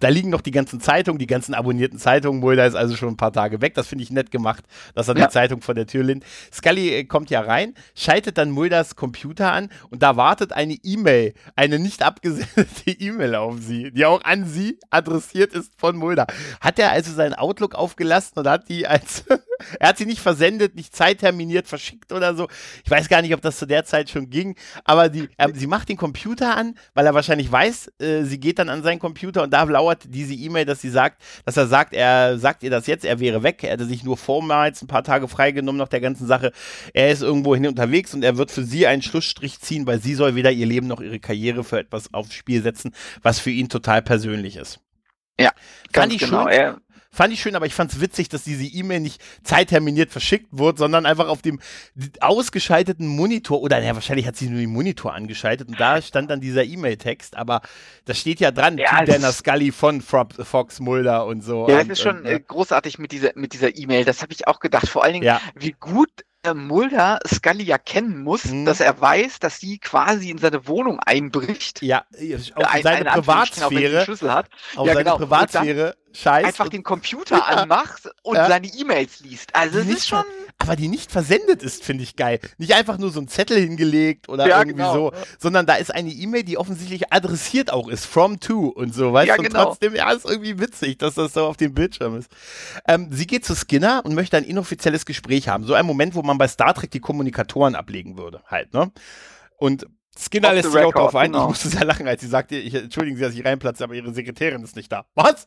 da liegen noch die ganzen Zeitungen, die ganzen abonnierten Zeitungen. Mulder ist also schon ein paar Tage weg. Das finde ich nett gemacht, dass er ja. die Zeitung vor der Tür lehnt. Scully äh, kommt ja rein, schaltet dann Mulders Computer an und da wartet eine E-Mail, eine nicht abgesendete E-Mail auf sie, die auch an sie adressiert ist von Mulder. Hat er also seinen Outlook aufgelassen und hat die als er hat sie nicht versendet, nicht zeitterminiert verschickt oder so. Ich weiß gar nicht, ob das zu der Zeit schon ging, aber die, äh, sie macht den Computer Computer an, weil er wahrscheinlich weiß, äh, sie geht dann an seinen Computer und da lauert diese E-Mail, dass sie sagt, dass er sagt, er sagt ihr das jetzt, er wäre weg, er hätte sich nur vormals ein paar Tage freigenommen nach der ganzen Sache. Er ist irgendwo hin unterwegs und er wird für sie einen Schlussstrich ziehen, weil sie soll weder ihr Leben noch ihre Karriere für etwas aufs Spiel setzen, was für ihn total persönlich ist. Ja, ganz genau. Schön, er, Fand ich schön, aber ich fand es witzig, dass diese E-Mail nicht zeitterminiert verschickt wurde, sondern einfach auf dem ausgeschalteten Monitor, oder ja, wahrscheinlich hat sie nur den Monitor angeschaltet und da stand dann dieser E-Mail-Text, aber das steht ja dran, ja, Dana Scully von Fox Mulder und so. Ja, das ist schon und, äh, großartig mit dieser mit dieser E-Mail, das habe ich auch gedacht. Vor allen Dingen, ja. wie gut äh, Mulder Scully ja kennen muss, Mhm. dass er weiß, dass sie quasi in seine Wohnung einbricht. Ja, auf Ein- seine Privatsphäre, Schlüssel hat, auf Ja, seine genau. Und Privatsphäre scheißt. einfach den Computer Ja. anmacht und Ja. seine E-Mails liest. Also es ist schon. aber die nicht versendet ist, finde ich geil. Nicht einfach nur so ein Zettel hingelegt oder Ja, irgendwie genau. so, sondern da ist eine E-Mail, die offensichtlich adressiert auch ist, from to und so, weißt Ja, du? Und genau. trotzdem, ja, ist irgendwie witzig, dass das so auf dem Bildschirm ist. Ähm, sie geht zu Skinner und möchte ein inoffizielles Gespräch haben. So ein Moment, wo man bei Star Trek die Kommunikatoren ablegen würde, halt, ne? Und Skinner lässt sich auch darauf ein. genau. Ich musste sehr lachen, als sie sagte, ich, entschuldigen Sie, dass ich reinplatze, aber Ihre Sekretärin ist nicht da. Was?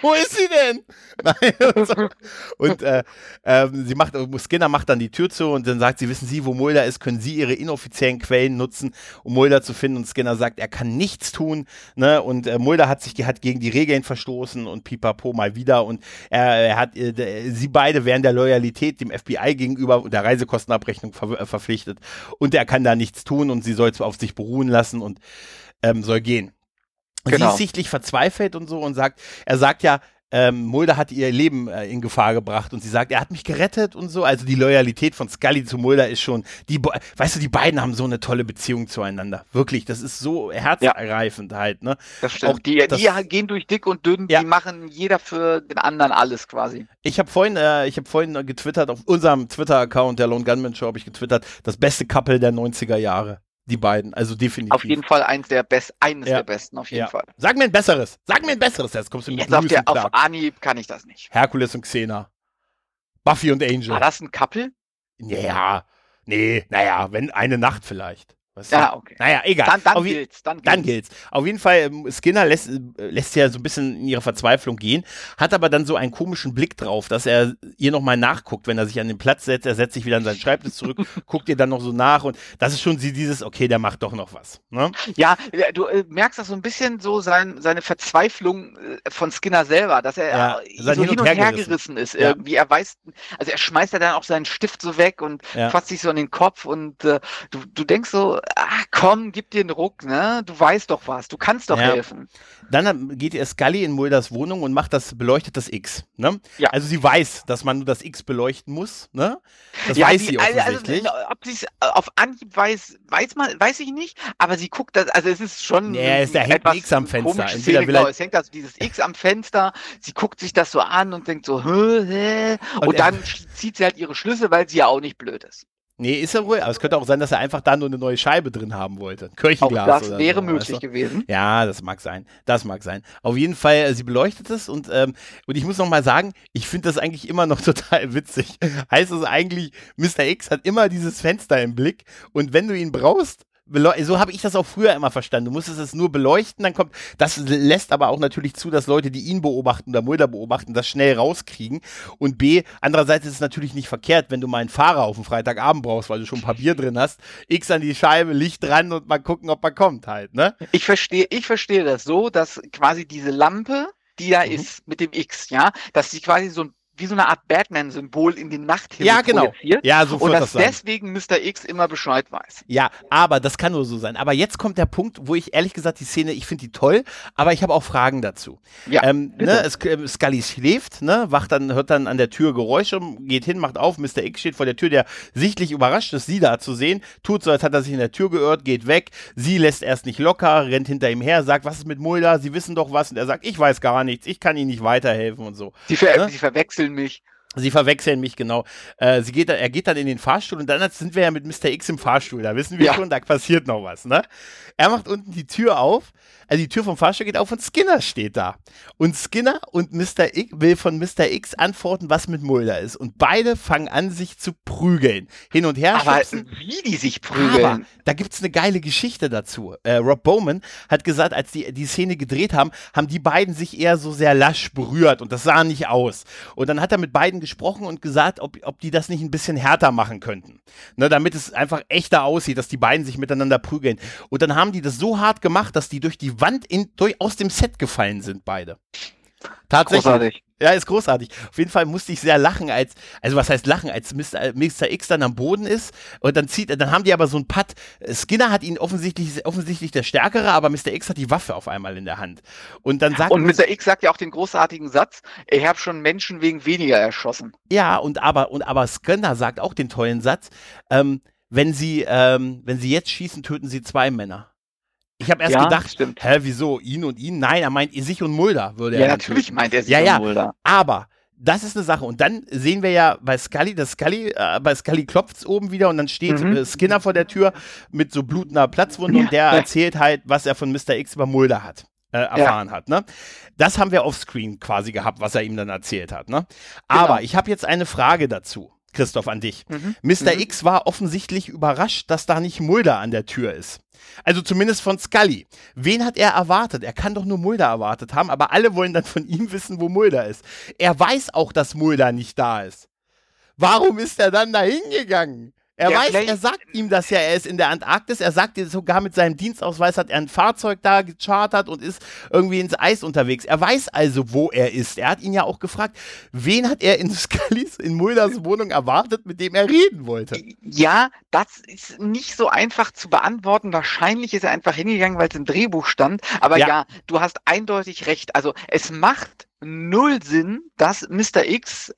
Wo ist sie denn? Nein, und so. und äh, ähm, sie macht, Skinner macht dann die Tür zu und dann sagt sie, wissen Sie, wo Mulder ist, können Sie Ihre inoffiziellen Quellen nutzen, um Mulder zu finden. Und Skinner sagt, er kann nichts tun. Ne? Und äh, Mulder hat sich hat gegen die Regeln verstoßen und pipapo mal wieder. Und er, er hat, äh, sie beide wären der Loyalität dem FBI gegenüber und der Reisekostenabrechnung ver äh, verpflichtet. Und er kann da nichts tun und sie soll es auf sich beruhen lassen und ähm, soll gehen. Und Sie Genau. ist sichtlich verzweifelt und so und sagt, er sagt ja, ähm, Mulder hat ihr Leben äh, in Gefahr gebracht und sie sagt, er hat mich gerettet und so. Also die Loyalität von Scully zu Mulder ist schon, die, weißt du, die beiden haben so eine tolle Beziehung zueinander. Wirklich, das ist so herzergreifend halt, ne? Das stimmt. Auch die, das- die gehen durch dick und dünn, Ja. die machen jeder für den anderen alles quasi. Ich habe vorhin, äh, ich habe vorhin getwittert, auf unserem Twitter-Account der Lone Gunman Show habe ich getwittert, das beste Couple der 90er Jahre. Die beiden, also definitiv. Auf jeden Fall eins der best, eines Ja. der besten, auf jeden ja. Fall. Sag mir ein besseres. Sag mir ein besseres. Jetzt kommst du mit Jetzt auf, Lewis der, und auf. Anhieb kann ich das nicht. Herkules und Xena. Buffy und Angel. War das ein Couple? Ja, nee, naja, wenn eine Nacht vielleicht. Du? Ja, okay. Naja, egal. Dann, dann Auf je- gilt's. Dann Dann gilt's. gilt's. Auf jeden Fall, ähm, Skinner lässt, äh, lässt sie ja so ein bisschen in ihre Verzweiflung gehen, hat aber dann so einen komischen Blick drauf, dass er ihr nochmal nachguckt, wenn er sich an den Platz setzt, er setzt sich wieder an seinen Schreibtisch zurück, guckt ihr dann noch so nach und das ist schon dieses, okay, der macht doch noch was. Ne? Ja, ja, du äh, merkst das so ein bisschen so sein, seine Verzweiflung äh, von Skinner selber, dass er Ja, äh, so Hin und und her gerissen ist. Ja. Irgendwie, er weiß, also er schmeißt ja dann auch seinen Stift so weg und Ja. fasst sich so an den Kopf und äh, du, du denkst so, ah komm, gib dir einen Ruck, ne? Du weißt doch was, du kannst doch Ja. helfen. Dann ähm, geht ihr Scully in Mulders Wohnung und macht das, beleuchtet das X. Ne? Ja. Also sie weiß, dass man nur das X beleuchten muss. Ne? Das ja, weiß die- sie also, offensichtlich. Also, ob sie es auf Anhieb weiß, weiß man, weiß ich nicht, aber sie guckt das, also es ist schon Nee, es- da hängt ein X am Fenster. Szene, genau, es hängt also dieses X am Fenster, sie guckt sich das so an und denkt so, hä, hä, und, Und dann zieht sie halt ihre Schlüsse, weil sie ja auch nicht blöd ist. Nee, ist er wohl. Aber es könnte auch sein, dass er einfach da nur eine neue Scheibe drin haben wollte. Ein Auch Kirchenglas das wäre so, möglich weißt du? gewesen. Ja, das mag sein. Das mag sein. Auf jeden Fall, äh, sie beleuchtet es und, ähm, und ich muss noch mal sagen, ich finde das eigentlich immer noch total witzig. Heißt es eigentlich, Mr. X hat immer dieses Fenster im Blick und wenn du ihn brauchst, so habe ich das auch früher immer verstanden. Du musstest es nur beleuchten, dann kommt, das lässt aber auch natürlich zu, dass Leute, die ihn beobachten oder Mulder beobachten, das schnell rauskriegen. Und B, andererseits ist es natürlich nicht verkehrt, wenn du mal einen Fahrer auf dem Freitagabend brauchst, weil du schon ein paar Bier drin hast, X an die Scheibe, Licht dran und mal gucken, ob er kommt halt, ne? Ich verstehe, ich verstehe das so, dass quasi diese Lampe, die da Mhm. ist mit dem X, ja, dass sie quasi so ein wie so eine Art Batman-Symbol in den Nachthimmel Ja, genau. projiziert. Ja, so und dass das deswegen Mr. X immer Bescheid weiß. Ja, aber das kann nur so sein. Aber jetzt kommt der Punkt, wo ich ehrlich gesagt die Szene, ich finde die toll, aber ich habe auch Fragen dazu. Ja, ähm, ne, es, äh, Scully schläft, ne, wacht dann, hört dann an der Tür Geräusche, geht hin, macht auf, Mr. X steht vor der Tür, der sichtlich überrascht ist, sie da zu sehen, tut so, als hat er sich in der Tür geirrt, geht weg, sie lässt erst nicht locker, rennt hinter ihm her, sagt, was ist mit Mulder, sie wissen doch was, und er sagt, ich weiß gar nichts, ich kann ihnen nicht weiterhelfen und so. Sie, ver Ne? sie verwechseln mich. Sie verwechseln mich genau. Äh, sie geht, er geht dann in den Fahrstuhl und dann sind wir ja mit Mr. X im Fahrstuhl. Da wissen wir Ja. schon, da passiert noch was. Ne? Er macht unten die Tür auf, also die Tür vom Fahrstuhl geht auf und Skinner steht da. Und Skinner und Mr. X will von Mr. X antworten, was mit Mulder ist. Und beide fangen an, sich zu prügeln. Hin und her Aber schubsen. wie die sich Aber prügeln. da gibt's eine geile Geschichte dazu. Äh, Rob Bowman hat gesagt, als die die Szene gedreht haben, haben die beiden sich eher so sehr lasch berührt und das sah nicht aus. Und dann hat er mit beiden gesprochen und gesagt, ob, ob die das nicht ein bisschen härter machen könnten. Ne, damit es einfach echter aussieht, dass die beiden sich miteinander prügeln. Und dann haben die das so hart gemacht, dass die durch die Wand in, durch, aus dem Set gefallen sind, beide. Tatsächlich. Großartig. Ja, ist großartig. Auf jeden Fall musste ich sehr lachen, als, also was heißt lachen, als Mr. Mr. X dann am Boden ist und dann zieht, dann haben die aber so ein Putt. Skinner hat ihn offensichtlich, offensichtlich der Stärkere, aber Mr. X hat die Waffe auf einmal in der Hand. Und dann sagt. Und Mr. X sagt ja auch den großartigen Satz, ich habe schon Menschen wegen weniger erschossen. Ja, und aber, und aber Skinner sagt auch den tollen Satz, ähm, wenn sie, ähm, wenn sie jetzt schießen, töten sie zwei Männer. Ich habe erst ja, gedacht, stimmt. hä, wieso? Ihn und ihn? Nein, er meint sich und Mulder, würde ja, er. Ja, natürlich meint er sich ja, ja, und Mulder. Aber das ist eine Sache. Und dann sehen wir ja bei Scully, das Scully, äh, bei Scully klopft es oben wieder und dann steht mhm. Äh, Skinner vor der Tür mit so blutender Platzwunde ja. und der erzählt halt, was er von Mr. X über Mulder hat. Äh, erfahren ja. hat. Ne? Das haben wir offscreen quasi gehabt, was er ihm dann erzählt hat. Ne? Aber genau. ich habe jetzt eine Frage dazu. Christoph, an dich. Mhm. Mr. Mhm. X war offensichtlich überrascht, dass da nicht Mulder an der Tür ist. Also zumindest von Scully. Wen hat er erwartet? Er kann doch nur Mulder erwartet haben, aber alle wollen dann von ihm wissen, wo Mulder ist. Er weiß auch, dass Mulder nicht da ist. Warum ist er dann da hingegangen? Er ja, weiß, er sagt ihm das ja, er ist in der Antarktis. Er sagt dir sogar mit seinem Dienstausweis hat er ein Fahrzeug da gechartert und ist irgendwie ins Eis unterwegs. Er weiß also, wo er ist. Er hat ihn ja auch gefragt, wen hat er in Scullys, in Mulders Wohnung erwartet, mit dem er reden wollte. Ja, das ist nicht so einfach zu beantworten. Wahrscheinlich ist er einfach hingegangen, weil es im Drehbuch stand. Aber ja. ja, du hast eindeutig recht. Also es macht null Sinn, dass Mr. X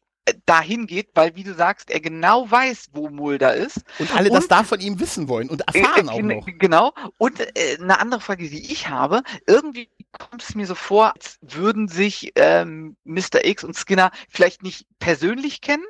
dahin geht, weil, wie du sagst, er genau weiß, wo Mulder ist. Und alle und, das da von ihm wissen wollen und erfahren äh, auch noch. Genau. Und äh, eine andere Frage, die ich habe, irgendwie kommt es mir so vor, als würden sich ähm, Mr. X und Skinner vielleicht nicht persönlich kennen,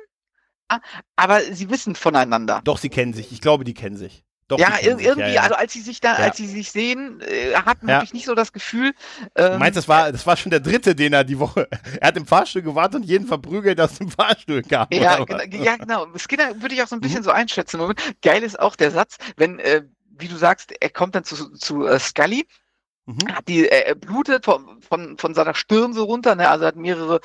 aber sie wissen voneinander. Doch, sie kennen sich. Ich glaube, die kennen sich. Doch, ja, irgendwie, ja, ja. also als sie sich da, ja. als sie sich sehen, äh, hat man ja. nicht so das Gefühl. Ähm, du meinst, das war, das war schon der dritte, den er die Woche. Er hat im Fahrstuhl gewartet und jeden verprügelt aus dem Fahrstuhl kam. Ja, genau, ja, genau. Skinner würde ich auch so ein bisschen mhm. so einschätzen. Geil ist auch der Satz, wenn, äh, wie du sagst, er kommt dann zu, zu uh, Scully Mhm. Hat die, äh, blutet von, von, von seiner Stirn so runter, ne? also hat mehrere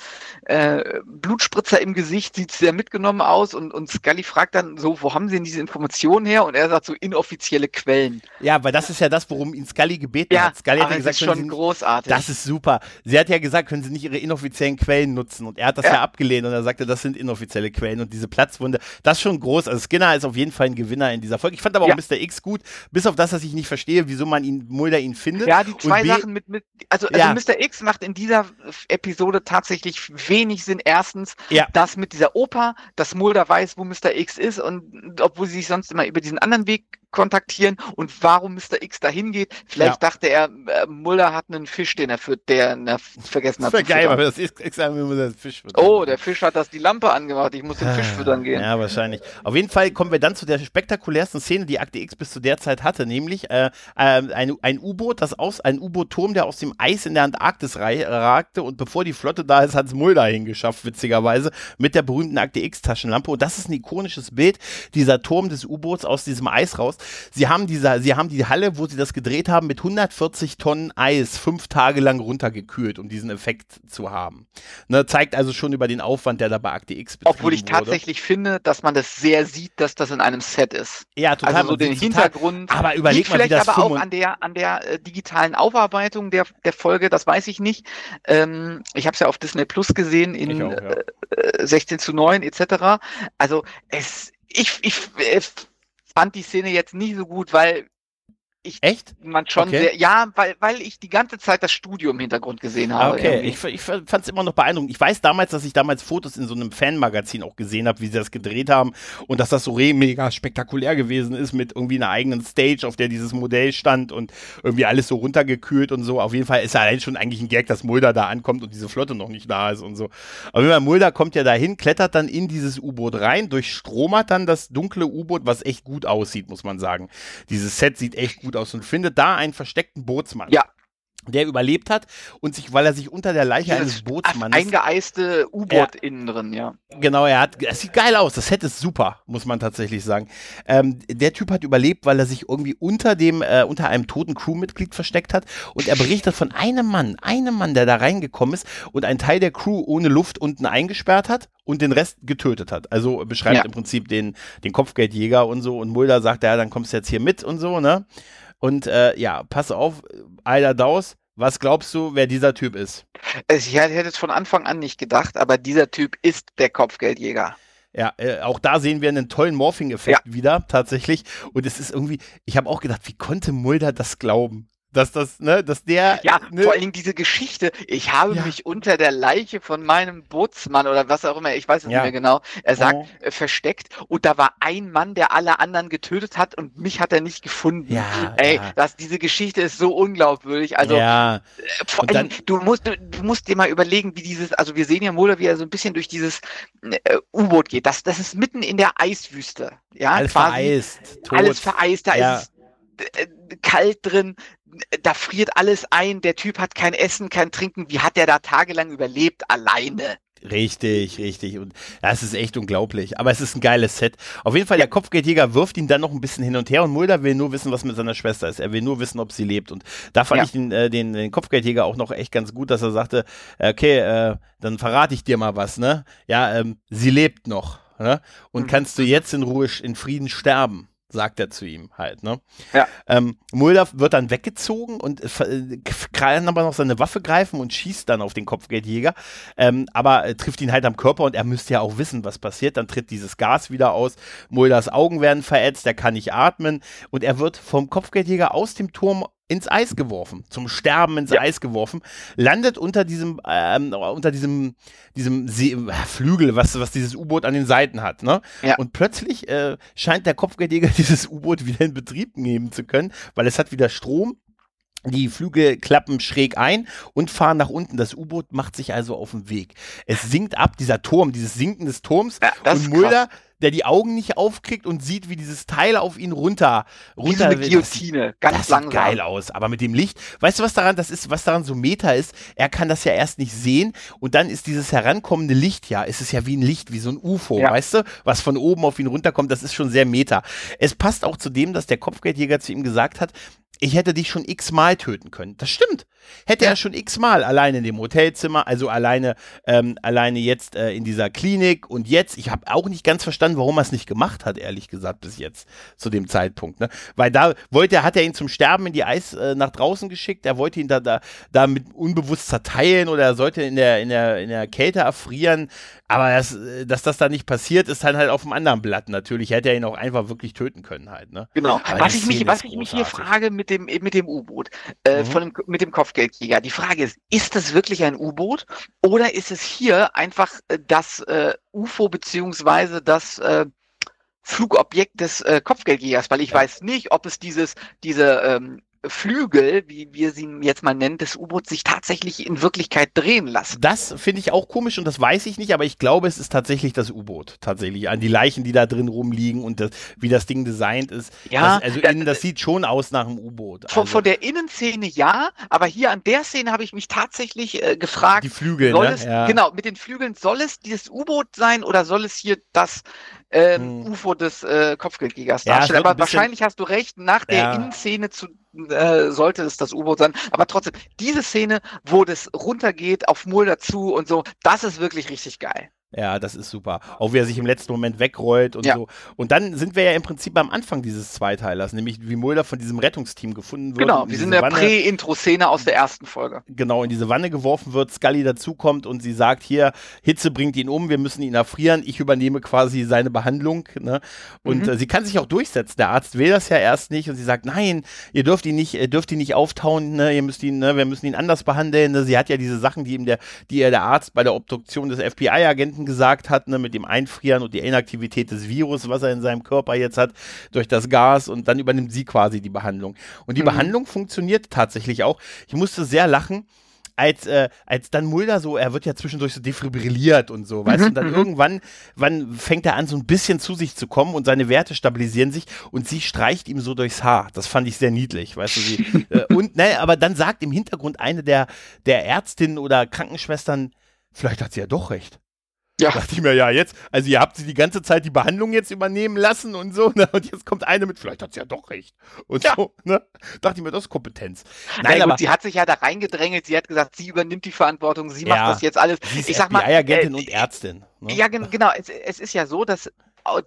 äh, Blutspritzer im Gesicht, sieht sehr mitgenommen aus und, und Scully fragt dann so, wo haben sie denn diese Informationen her? Und er sagt so inoffizielle Quellen. Ja, weil das ist ja das, worum ihn Scully gebeten ja, hat. Scully hat ja gesagt, das ist schon sie, großartig. Das ist super. Sie hat ja gesagt, können sie nicht ihre inoffiziellen Quellen nutzen und er hat das ja, ja abgelehnt und er sagte, das sind inoffizielle Quellen und diese Platzwunde, das ist schon groß. Also Skinner ist auf jeden Fall ein Gewinner in dieser Folge. Ich fand aber auch ja. Mr. X gut, bis auf das, dass ich nicht verstehe, wieso man ihn, Mulder ihn findet. Ja, die die zwei Sachen mit, mit also, also ja. Mr. X macht in dieser Episode tatsächlich wenig Sinn. Erstens, ja. das mit dieser Oper, dass Mulder weiß, wo Mr. X ist und obwohl sie sich sonst immer über diesen anderen Weg kontaktieren und warum Mr. X dahin geht. Vielleicht ja. dachte er, äh, Mulder hat einen Fisch, den er führt, der er vergessen hat. Das wäre geil, aber das ist exakt, wie das Fisch füttern. Oh, der Fisch hat das die Lampe angemacht. Ich muss den Fisch füttern gehen. Ja, wahrscheinlich. Auf jeden Fall kommen wir dann zu der spektakulärsten Szene, die Akte X bis zu der Zeit hatte, nämlich äh, äh, ein, ein U-Boot, das aus, ein U-Boot-Turm, der aus dem Eis in der Antarktis ragte und bevor die Flotte da ist, hat es Mulder hingeschafft, witzigerweise, mit der berühmten Akte X-Taschenlampe. Und das ist ein ikonisches Bild, dieser Turm des U-Boots aus diesem Eis raus. Sie haben, diese, sie haben die Halle, wo sie das gedreht haben, mit 140 Tonnen Eis fünf Tage lang runtergekühlt, um diesen Effekt zu haben. Ne, zeigt also schon über den Aufwand, der da bei Akte X Obwohl ich wurde. tatsächlich finde, dass man das sehr sieht, dass das in einem Set ist. Ja, total. Also so den Hintergrund. aber überleg mal, vielleicht wie das aber auch an der, an der äh, digitalen Aufarbeitung der, der Folge, das weiß ich nicht. Ähm, ich habe es ja auf Disney Plus gesehen in auch, ja. äh, 16 zu 9 etc. Also es, ich, ich, ich äh, fand die Szene jetzt nicht so gut, weil ich Echt? man schon okay. sehr, ja, weil, weil ich die ganze Zeit das Studio im Hintergrund gesehen habe. Okay, ich, ich fand es immer noch beeindruckend. Ich weiß damals, dass ich damals Fotos in so einem Fanmagazin auch gesehen habe, wie sie das gedreht haben und dass das so mega spektakulär gewesen ist mit irgendwie einer eigenen Stage, auf der dieses Modell stand und irgendwie alles so runtergekühlt und so. Auf jeden Fall ist allein schon eigentlich ein Gag, dass Mulder da ankommt und diese Flotte noch nicht da ist und so. Aber Mulder kommt ja dahin, klettert dann in dieses U-Boot rein, durchstromert dann das dunkle U-Boot, was echt gut aussieht, muss man sagen. Dieses Set sieht echt gut gut aus und findet da einen versteckten Bootsmann. Ja. Der überlebt hat und sich, weil er sich unter der Leiche Dieses eines Bootsmannes. Eingeeiste U-Boot innen drin, ja. Genau, er hat, es sieht geil aus. Das Set ist super, muss man tatsächlich sagen. Ähm, der Typ hat überlebt, weil er sich irgendwie unter dem, äh, unter einem toten Crewmitglied versteckt hat. Und er berichtet von einem Mann, einem Mann, der da reingekommen ist und einen Teil der Crew ohne Luft unten eingesperrt hat und den Rest getötet hat. Also beschreibt ja. im Prinzip den, den Kopfgeldjäger und so. Und Mulder sagt, ja, dann kommst du jetzt hier mit und so, ne? Und äh, ja, pass auf, Eiler Daus, Was glaubst du, wer dieser Typ ist? Ich hätte es von Anfang an nicht gedacht, aber dieser Typ ist der Kopfgeldjäger. Ja, äh, auch da sehen wir einen tollen Morphing-Effekt ja. wieder, tatsächlich. Und es ist irgendwie, ich habe auch gedacht, wie konnte Mulder das glauben? Dass das, ne, dass der. Ja, ne, vor allen Dingen diese Geschichte. Ich habe ja. mich unter der Leiche von meinem Bootsmann oder was auch immer, ich weiß es ja. nicht mehr genau, er sagt, oh. äh, versteckt. Und da war ein Mann, der alle anderen getötet hat und mich hat er nicht gefunden. Ja, Ey, ja. Das, diese Geschichte ist so unglaubwürdig. Also, ja. Äh, vor allen Dingen, du musst, du, du, musst dir mal überlegen, wie dieses, also wir sehen ja Mulder, wie er so ein bisschen durch dieses äh, U-Boot geht. Das, das ist mitten in der Eiswüste. Ja, alles quasi, vereist. Tot. Alles vereist, da ja. ist es äh, kalt drin, da friert alles ein, der Typ hat kein Essen, kein Trinken, wie hat der da tagelang überlebt, alleine? Richtig, richtig. Und das ist echt unglaublich. Aber es ist ein geiles Set. Auf jeden Fall, der Kopfgeldjäger wirft ihn dann noch ein bisschen hin und her und Mulder will nur wissen, was mit seiner Schwester ist. Er will nur wissen, ob sie lebt. Und da fand ja. ich den, äh, den, den, Kopfgeldjäger auch noch echt ganz gut, dass er sagte, okay, äh, dann verrate ich dir mal was, ne? Ja, ähm, sie lebt noch. Ne? Und mhm. kannst du jetzt in Ruhe, in Frieden sterben sagt er zu ihm halt. Ne? Ja. Ähm, Mulder wird dann weggezogen und äh, kann aber noch seine Waffe greifen und schießt dann auf den Kopfgeldjäger, ähm, aber äh, trifft ihn halt am Körper und er müsste ja auch wissen, was passiert. Dann tritt dieses Gas wieder aus, Mulders Augen werden verätzt, er kann nicht atmen und er wird vom Kopfgeldjäger aus dem Turm ins Eis geworfen, zum Sterben ins ja. Eis geworfen, landet unter diesem, ähm, unter diesem, diesem See äh, Flügel, was, was dieses U-Boot an den Seiten hat, ne? Ja. Und plötzlich äh, scheint der Kopfgeldjäger dieses U-Boot wieder in Betrieb nehmen zu können, weil es hat wieder Strom. Die Flügel klappen schräg ein und fahren nach unten. Das U-Boot macht sich also auf den Weg. Es sinkt ab, dieser Turm, dieses Sinken des Turms. Ja, und Mulder, der die Augen nicht aufkriegt und sieht, wie dieses Teil auf ihn runter, runter Wie so Guillotine, das, ganz das langsam. Sieht geil aus, aber mit dem Licht, weißt du, was daran das ist, was daran so Meta ist? Er kann das ja erst nicht sehen und dann ist dieses herankommende Licht ja, es ist ja wie ein Licht, wie so ein UFO, ja. weißt du, was von oben auf ihn runterkommt, das ist schon sehr Meta. Es passt auch zu dem, dass der Kopfgeldjäger zu ihm gesagt hat, ich hätte dich schon x-mal töten können. Das stimmt. Hätte ja. er schon x-mal alleine in dem Hotelzimmer, also alleine, ähm, alleine jetzt äh, in dieser Klinik und jetzt, ich habe auch nicht ganz verstanden, warum er es nicht gemacht hat, ehrlich gesagt, bis jetzt, zu dem Zeitpunkt. Ne? Weil da wollte er, hat er ihn zum Sterben in die Eis äh, nach draußen geschickt, er wollte ihn da, da, da mit unbewusst zerteilen oder er sollte in der, in der, in der Kälte erfrieren. Aber das, äh, dass das da nicht passiert, ist dann halt auf dem anderen Blatt natürlich. Hätte er ihn auch einfach wirklich töten können halt. Ne? Genau. was ich, mich, was ich mich hier frage mit dem, mit dem U-Boot, äh, mhm. von dem, mit dem Kopfgeldjäger. Die Frage ist, ist das wirklich ein U-Boot oder ist es hier einfach äh, das äh, UFO beziehungsweise das äh, Flugobjekt des äh, Kopfgeldjägers, weil ich ja. weiß nicht, ob es dieses, diese ähm, Flügel, wie wir sie jetzt mal nennen, des U-Boots sich tatsächlich in Wirklichkeit drehen lassen. Das finde ich auch komisch und das weiß ich nicht, aber ich glaube, es ist tatsächlich das U-Boot. Tatsächlich. An die Leichen, die da drin rumliegen und das, wie das Ding designt ist. Ja. Das, also da, innen, das sieht schon aus nach einem U-Boot. Von, also. von der Innenszene ja, aber hier an der Szene habe ich mich tatsächlich äh, gefragt. Die Flügel, soll ne? Es, ja. Genau, mit den Flügeln soll es dieses U-Boot sein oder soll es hier das ähm, hm. UFO des äh, Kopfgeldjägers ja, darstellen? Aber wahrscheinlich hast du recht, nach der ja. Innenszene zu äh, sollte es das U-Boot sein. Aber trotzdem, diese Szene, wo das runtergeht auf Mulder zu und so, das ist wirklich richtig geil. Ja, das ist super. Auch wie er sich im letzten Moment wegrollt und ja. so. Und dann sind wir ja im Prinzip am Anfang dieses Zweiteilers, nämlich wie Mulder von diesem Rettungsteam gefunden wird. Genau, wir sind in der Prä-Intro-Szene aus der ersten Folge. Genau, in diese Wanne geworfen wird, Scully dazukommt und sie sagt, hier, Hitze bringt ihn um, wir müssen ihn erfrieren, ich übernehme quasi seine Behandlung. Ne? Und mhm. äh, sie kann sich auch durchsetzen. Der Arzt will das ja erst nicht und sie sagt, nein, ihr dürft ihn nicht, ihr dürft ihn nicht auftauen, ne? ihr müsst ihn, ne? wir müssen ihn anders behandeln. Ne? Sie hat ja diese Sachen, die ihm der, die ihr der Arzt bei der Obduktion des FBI-Agenten gesagt hat, ne, mit dem Einfrieren und die Inaktivität des Virus, was er in seinem Körper jetzt hat, durch das Gas und dann übernimmt sie quasi die Behandlung. Und die mhm. Behandlung funktioniert tatsächlich auch. Ich musste sehr lachen, als, äh, als dann Mulder so, er wird ja zwischendurch so defibrilliert und so, weißt du, und dann mhm. irgendwann wann fängt er an, so ein bisschen zu sich zu kommen und seine Werte stabilisieren sich und sie streicht ihm so durchs Haar. Das fand ich sehr niedlich, weißt du, sie, äh, und, ne, aber dann sagt im Hintergrund eine der, der Ärztinnen oder Krankenschwestern, vielleicht hat sie ja doch recht. Ja. Da dachte ich mir, ja, jetzt, also ihr habt sie die ganze Zeit die Behandlung jetzt übernehmen lassen und so, ne? Und jetzt kommt eine mit, vielleicht hat sie ja doch recht. Und ja. so, ne? Dachte ich mir, das ist Kompetenz. Nein, ja, aber sie hat sich ja da reingedrängelt, sie hat gesagt, sie übernimmt die Verantwortung, sie macht das jetzt alles. Sie ist ich sag mal, Agentin äh, und Ärztin. Ne? Ja, genau, es, es, ist ja so, dass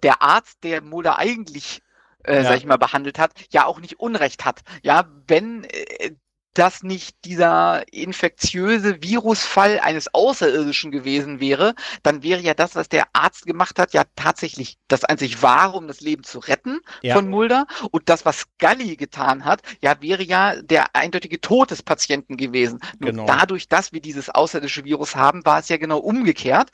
der Arzt, der Mulder eigentlich äh, ja. sag ich mal, behandelt hat, ja auch nicht Unrecht hat. Ja, wenn äh, das nicht dieser infektiöse Virusfall eines Außerirdischen gewesen wäre, dann wäre ja das, was der Arzt gemacht hat, ja tatsächlich das einzig wahre, um das Leben zu retten Ja. von Mulder. Und das, was Scully getan hat, ja, wäre ja der eindeutige Tod des Patienten gewesen. Nur Genau. dadurch, dass wir dieses außerirdische Virus haben, war es ja genau umgekehrt.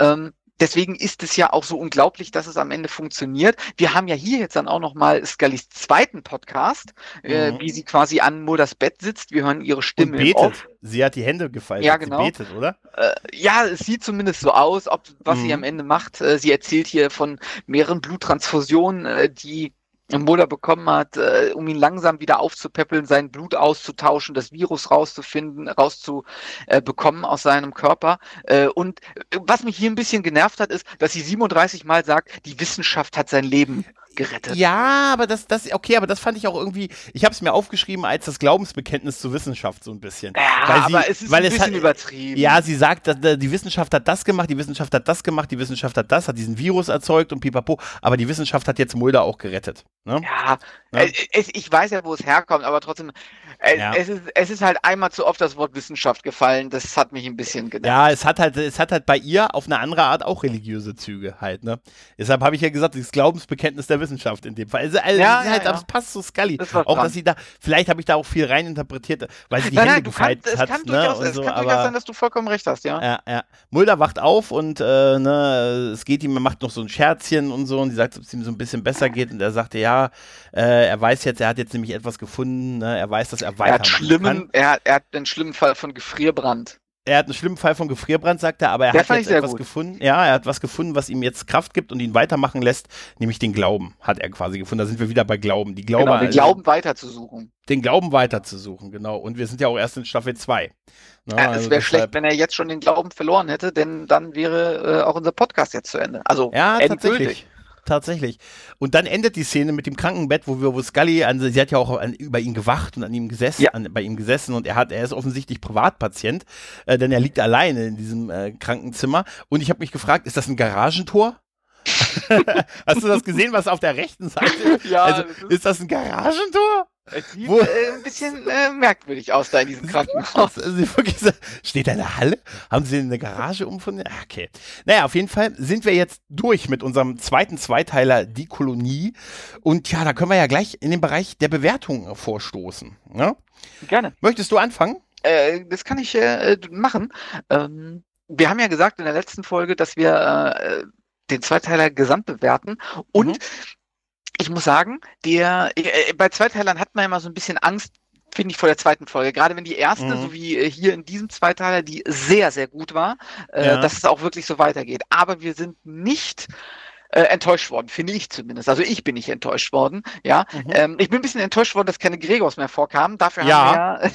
Ähm, Deswegen ist es ja auch so unglaublich, dass es am Ende funktioniert. Wir haben ja hier jetzt dann auch noch mal Scullys zweiten Podcast, äh, Mhm. wie sie quasi an Mulders Bett sitzt. Wir hören ihre Und Stimme im betet. Sie hat die Hände gefaltet. Ja, genau. Sie betet, oder? Äh, ja, es sieht zumindest so aus, ob was sie Mhm. am Ende macht. Äh, sie erzählt hier von mehreren Bluttransfusionen, äh, die Mulder bekommen hat, äh, um ihn langsam wieder aufzupäppeln, sein Blut auszutauschen, das Virus rauszufinden, rauszubekommen aus seinem Körper. Äh, und äh, was mich hier ein bisschen genervt hat, ist, dass sie 37 Mal sagt, die Wissenschaft hat sein Leben gerettet. Ja, aber das, das, okay, aber das fand ich auch irgendwie, ich habe es mir aufgeschrieben als das Glaubensbekenntnis zur Wissenschaft so ein bisschen. Ja, Weil sie- aber es ist weil ein es bisschen hat- übertrieben. Ja, sie sagt, äh, die Wissenschaft hat das gemacht, die Wissenschaft hat das gemacht, die Wissenschaft hat das, hat diesen Virus erzeugt und pipapo, aber die Wissenschaft hat jetzt Mulder auch gerettet. Ne? Ja, äh, Es, ich weiß ja, wo es herkommt, aber trotzdem, äh, Ja. es, ist, es ist halt einmal zu oft das Wort Wissenschaft gefallen. Das hat mich ein bisschen genervt. Ja, es hat halt, es hat halt bei ihr auf eine andere Art auch religiöse Züge halt, ne? Deshalb habe ich ja gesagt, das Glaubensbekenntnis der Wissenschaft in dem Fall. Also, also Ja, ja, halt, ja. das passt zu Scully. Das auch, dran. dass sie da, vielleicht habe ich da auch viel reininterpretiert, weil sie die nein, Hände nein, du gefaltet kannst, es hat, kann, ne? durchaus, es so, kann durchaus sein, dass du vollkommen recht hast, ja. Ja, ja. Mulder wacht auf und äh, ne, es geht ihm, er macht noch so ein Scherzchen und so und sie sagt, ob es ihm so ein bisschen besser geht und er sagte, ja, äh, er weiß jetzt, er hat jetzt nämlich etwas gefunden, ne, er weiß, dass er Er hat, weitermachen kann. schlimmen, er, hat, er hat einen schlimmen Fall von Gefrierbrand. Er hat einen schlimmen Fall von Gefrierbrand, sagt er, aber er Der hat jetzt etwas gut. gefunden. Ja, er hat was gefunden, was ihm jetzt Kraft gibt und ihn weitermachen lässt, nämlich den Glauben, hat er quasi gefunden. Da sind wir wieder bei Glauben. Die Glaube, Genau, also, glauben weiterzusuchen. den Glauben weiterzusuchen, genau. Und wir sind ja auch erst in Staffel 2. Ne, Ja, also es wäre schlecht, wenn er jetzt schon den Glauben verloren hätte, denn dann wäre äh, auch unser Podcast jetzt zu Ende. Also Ja, endgültig. tatsächlich. Tatsächlich. Und dann endet die Szene mit dem Krankenbett, wo wir, wo Scully, an, sie hat ja auch an, über ihn gewacht und an ihm gesessen, Ja. an, bei ihm gesessen und er hat, er ist offensichtlich Privatpatient, äh, denn er liegt alleine in diesem äh, Krankenzimmer. Und ich habe mich gefragt, ist das ein Garagentor? Hast du das gesehen, was auf der rechten Seite ist? Ja, also, ist das ein Garagentor? Sieht Wo- äh, ein bisschen äh, merkwürdig aus da in diesem Krankenhaus. Also wirklich steht da eine Halle? Haben sie eine Garage umgefunden? Ah, Okay. Naja, auf jeden Fall sind wir jetzt durch mit unserem zweiten Zweiteiler, die Kolonie. Und ja, da können wir ja gleich in den Bereich der Bewertung vorstoßen. Ne? Gerne. Möchtest du anfangen? Äh, das kann ich äh, machen. Ähm, wir haben ja gesagt in der letzten Folge, dass wir äh, den Zweiteiler gesamt bewerten. Und Mhm. Ich muss sagen, der, äh, bei Zweiteilern hat man ja immer so ein bisschen Angst, finde ich, vor der zweiten Folge. Gerade wenn die erste, Mhm. so wie äh, hier in diesem Zweiteiler, die sehr, sehr gut war, äh, Ja. dass es auch wirklich so weitergeht. Aber wir sind nicht enttäuscht worden, finde ich zumindest. Also ich bin nicht enttäuscht worden, ja. Mhm. Ähm, ich bin ein bisschen enttäuscht worden, dass keine Gregors mehr vorkamen. Dafür Ja. haben wir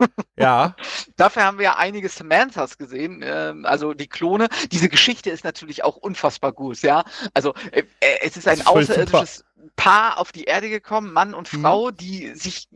ja. Dafür haben wir ja einige Samanthas gesehen, ähm, also die Klone. Diese Geschichte ist natürlich auch unfassbar gut, ja. Also äh, es ist ein ist außerirdisches Paar auf die Erde gekommen, Mann und Mhm. Frau, die sich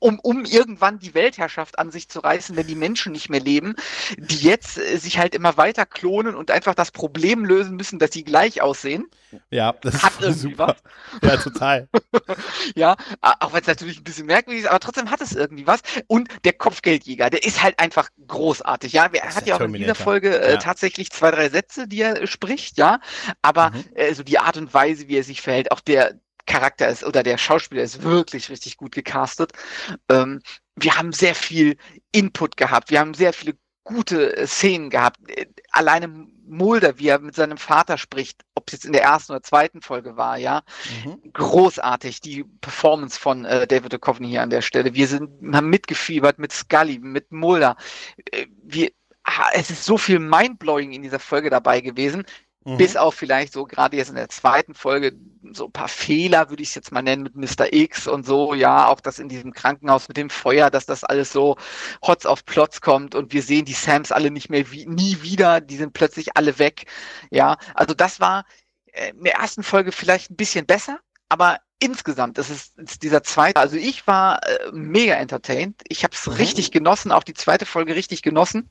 um, um irgendwann die Weltherrschaft an sich zu reißen, wenn die Menschen nicht mehr leben, die jetzt äh, sich halt immer weiter klonen und einfach das Problem lösen müssen, dass sie gleich aussehen. Ja, das ist Hat irgendwie super. Ja, total. Ja, auch wenn es natürlich ein bisschen merkwürdig ist, aber trotzdem hat es irgendwie was. Und der Kopfgeldjäger, der ist halt einfach großartig. Ja, er ist hat ja auch in dieser Terminator. Folge äh, Ja. tatsächlich zwei, drei Sätze, die er äh, spricht, ja. Aber Mhm. äh, so die Art und Weise, wie er sich verhält, auch der Charakter ist oder der Schauspieler ist wirklich richtig gut gecastet. Ähm, wir haben sehr viel Input gehabt. Wir haben sehr viele gute äh, Szenen gehabt. Äh, Alleine Mulder, wie er mit seinem Vater spricht, ob es jetzt in der ersten oder zweiten Folge war, ja, Mhm. großartig, die Performance von äh, David Duchovny hier an der Stelle. Wir sind, haben mitgefiebert mit Scully, mit Mulder. Äh, wir, es ist so viel Mindblowing in dieser Folge dabei gewesen, Mhm. bis auf vielleicht so gerade jetzt in der zweiten Folge so ein paar Fehler, würde ich es jetzt mal nennen, mit Mr. X und so, ja, auch das in diesem Krankenhaus mit dem Feuer, dass das alles so Hotz auf Plotz kommt und wir sehen die Sams alle nicht mehr wie, nie wieder, die sind plötzlich alle weg. Ja, also das war äh, in der ersten Folge vielleicht ein bisschen besser, aber insgesamt ist es ist dieser zweite, also ich war äh, mega entertained. Ich habe es Mhm. richtig genossen, auch die zweite Folge richtig genossen.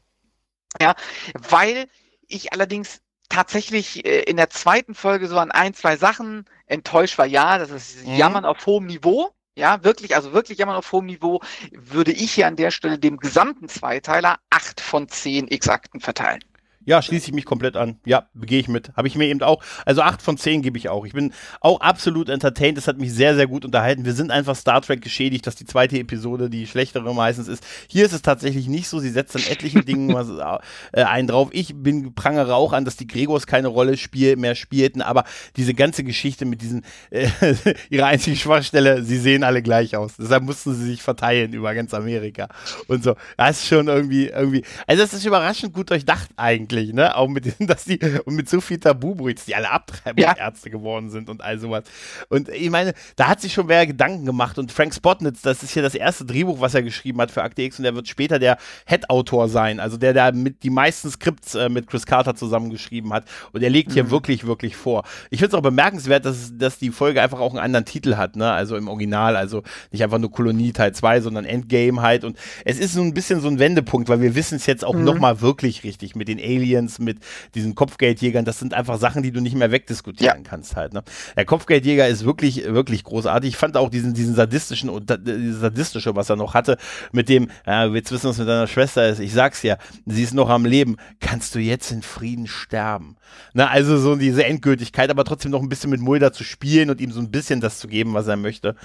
Ja, weil ich allerdings tatsächlich äh, in der zweiten Folge so an ein, zwei Sachen enttäuscht war. Ja, das ist Mhm. Jammern auf hohem Niveau. ja, wirklich, also wirklich immer auf hohem Niveau, würde ich hier an der Stelle dem gesamten Zweiteiler acht von zehn X-Akten verteilen. Ja, schließe ich mich komplett an. Ja, gehe ich mit. Habe ich mir eben auch. Also 8 von 10 gebe ich auch. Ich bin auch absolut entertained. Das hat mich sehr, sehr gut unterhalten. Wir sind einfach Star Trek geschädigt, dass die zweite Episode die schlechtere meistens ist. Hier ist es tatsächlich nicht so. Sie setzt an etlichen Dingen was, äh, einen drauf. Ich bin prangere auch an, dass die Gregors keine Rolle spiel, mehr spielten. Aber diese ganze Geschichte mit diesen, äh, ihre einzige Schwachstelle, sie sehen alle gleich aus. Deshalb mussten sie sich verteilen über ganz Amerika. Und so. Das ist schon irgendwie, irgendwie. Also, es ist überraschend gut durchdacht eigentlich wirklich, ne? Auch mit diesen, dass die, und mit so viel Tabubrüts, die alle Abtreibungsärzte ja. geworden sind und all sowas. Und ich meine, da hat sich schon wer Gedanken gemacht und Frank Spotnitz, das ist hier das erste Drehbuch, was er geschrieben hat für Akte X und er wird später der Head-Autor sein, also der, der mit die meisten Skripts äh, mit Chris Carter zusammengeschrieben hat und er legt hier mhm. wirklich, wirklich vor. Ich finde es auch bemerkenswert, dass, dass die Folge einfach auch einen anderen Titel hat, ne? Also im Original, also nicht einfach nur Kolonie Teil 2, sondern Endgame halt und es ist so ein bisschen so ein Wendepunkt, weil wir wissen es jetzt auch mhm. nochmal wirklich richtig mit den Aliens Aliens, mit diesen Kopfgeldjägern, das sind einfach Sachen, die du nicht mehr wegdiskutieren ja. kannst halt. Ne? Der Kopfgeldjäger ist wirklich, wirklich großartig. Ich fand auch diesen, diesen sadistischen und dieses sadistische, was er noch hatte, mit dem, ja, jetzt wissen, was mit deiner Schwester ist. Ich sag's ja, sie ist noch am Leben. Kannst du jetzt in Frieden sterben? Na, also so diese Endgültigkeit, aber trotzdem noch ein bisschen mit Mulder zu spielen und ihm so ein bisschen das zu geben, was er möchte.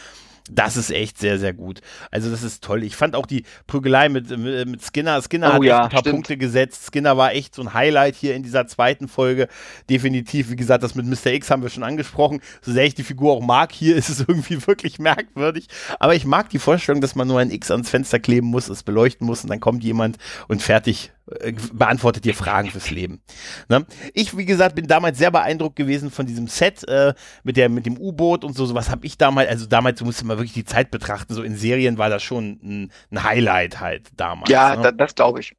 Das ist echt sehr, sehr gut. Also, das ist toll. Ich fand auch die Prügelei mit, mit Skinner. Skinner oh, hat ja, ein paar stimmt. Punkte gesetzt. Skinner war echt so ein Highlight hier in dieser zweiten Folge. Definitiv, wie gesagt, das mit Mr. X haben wir schon angesprochen. So sehr ich die Figur auch mag, hier ist es irgendwie wirklich merkwürdig. Aber ich mag die Vorstellung, dass man nur ein X ans Fenster kleben muss, es beleuchten muss und dann kommt jemand und fertig beantwortet dir Fragen fürs Leben. Ne? Ich, wie gesagt, bin damals sehr beeindruckt gewesen von diesem Set äh, mit, der, mit dem U-Boot und so. Sowas habe ich damals, also damals musste man wirklich die Zeit betrachten. So in Serien war das schon ein, ein Highlight halt damals. Ja, ne? da, das glaube ich.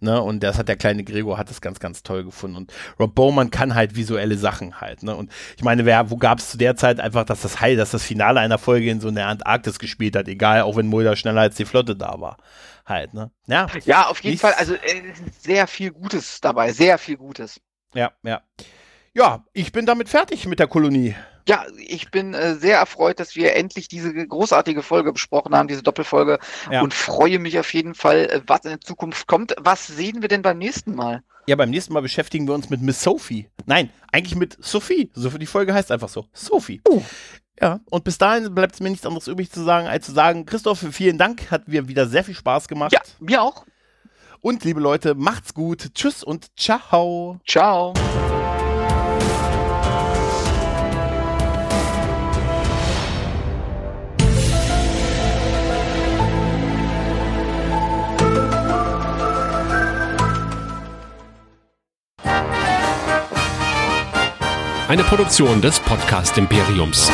Ne, und das hat der kleine Gregor hat das ganz, ganz toll gefunden. Und Rob Bowman kann halt visuelle Sachen halt. Ne? Und ich meine, wer, wo gab es zu der Zeit einfach, dass das Heil, dass das Finale einer Folge in so einer Antarktis gespielt hat, egal, auch wenn Mulder schneller als die Flotte da war halt, ne? Ja, ja auf jeden Fall. Also äh, sehr viel Gutes dabei, sehr viel Gutes. Ja, ja. Ja, ich bin damit fertig mit der Kolonie. Ja, ich bin äh, sehr erfreut, dass wir endlich diese großartige Folge besprochen haben, diese Doppelfolge, ja. und freue mich auf jeden Fall, äh, was in der Zukunft kommt. Was sehen wir denn beim nächsten Mal? Ja, beim nächsten Mal beschäftigen wir uns mit Miss Sophie. Nein, eigentlich mit Sophie. So die Folge heißt einfach so. Sophie. Uh. Ja, und bis dahin bleibt es mir nichts anderes übrig zu sagen, als zu sagen, Christoph, vielen Dank, hat mir wieder sehr viel Spaß gemacht. Ja, mir auch. Und liebe Leute, macht's gut. Tschüss und ciao. Ciao. Eine Produktion des Podcast Imperiums.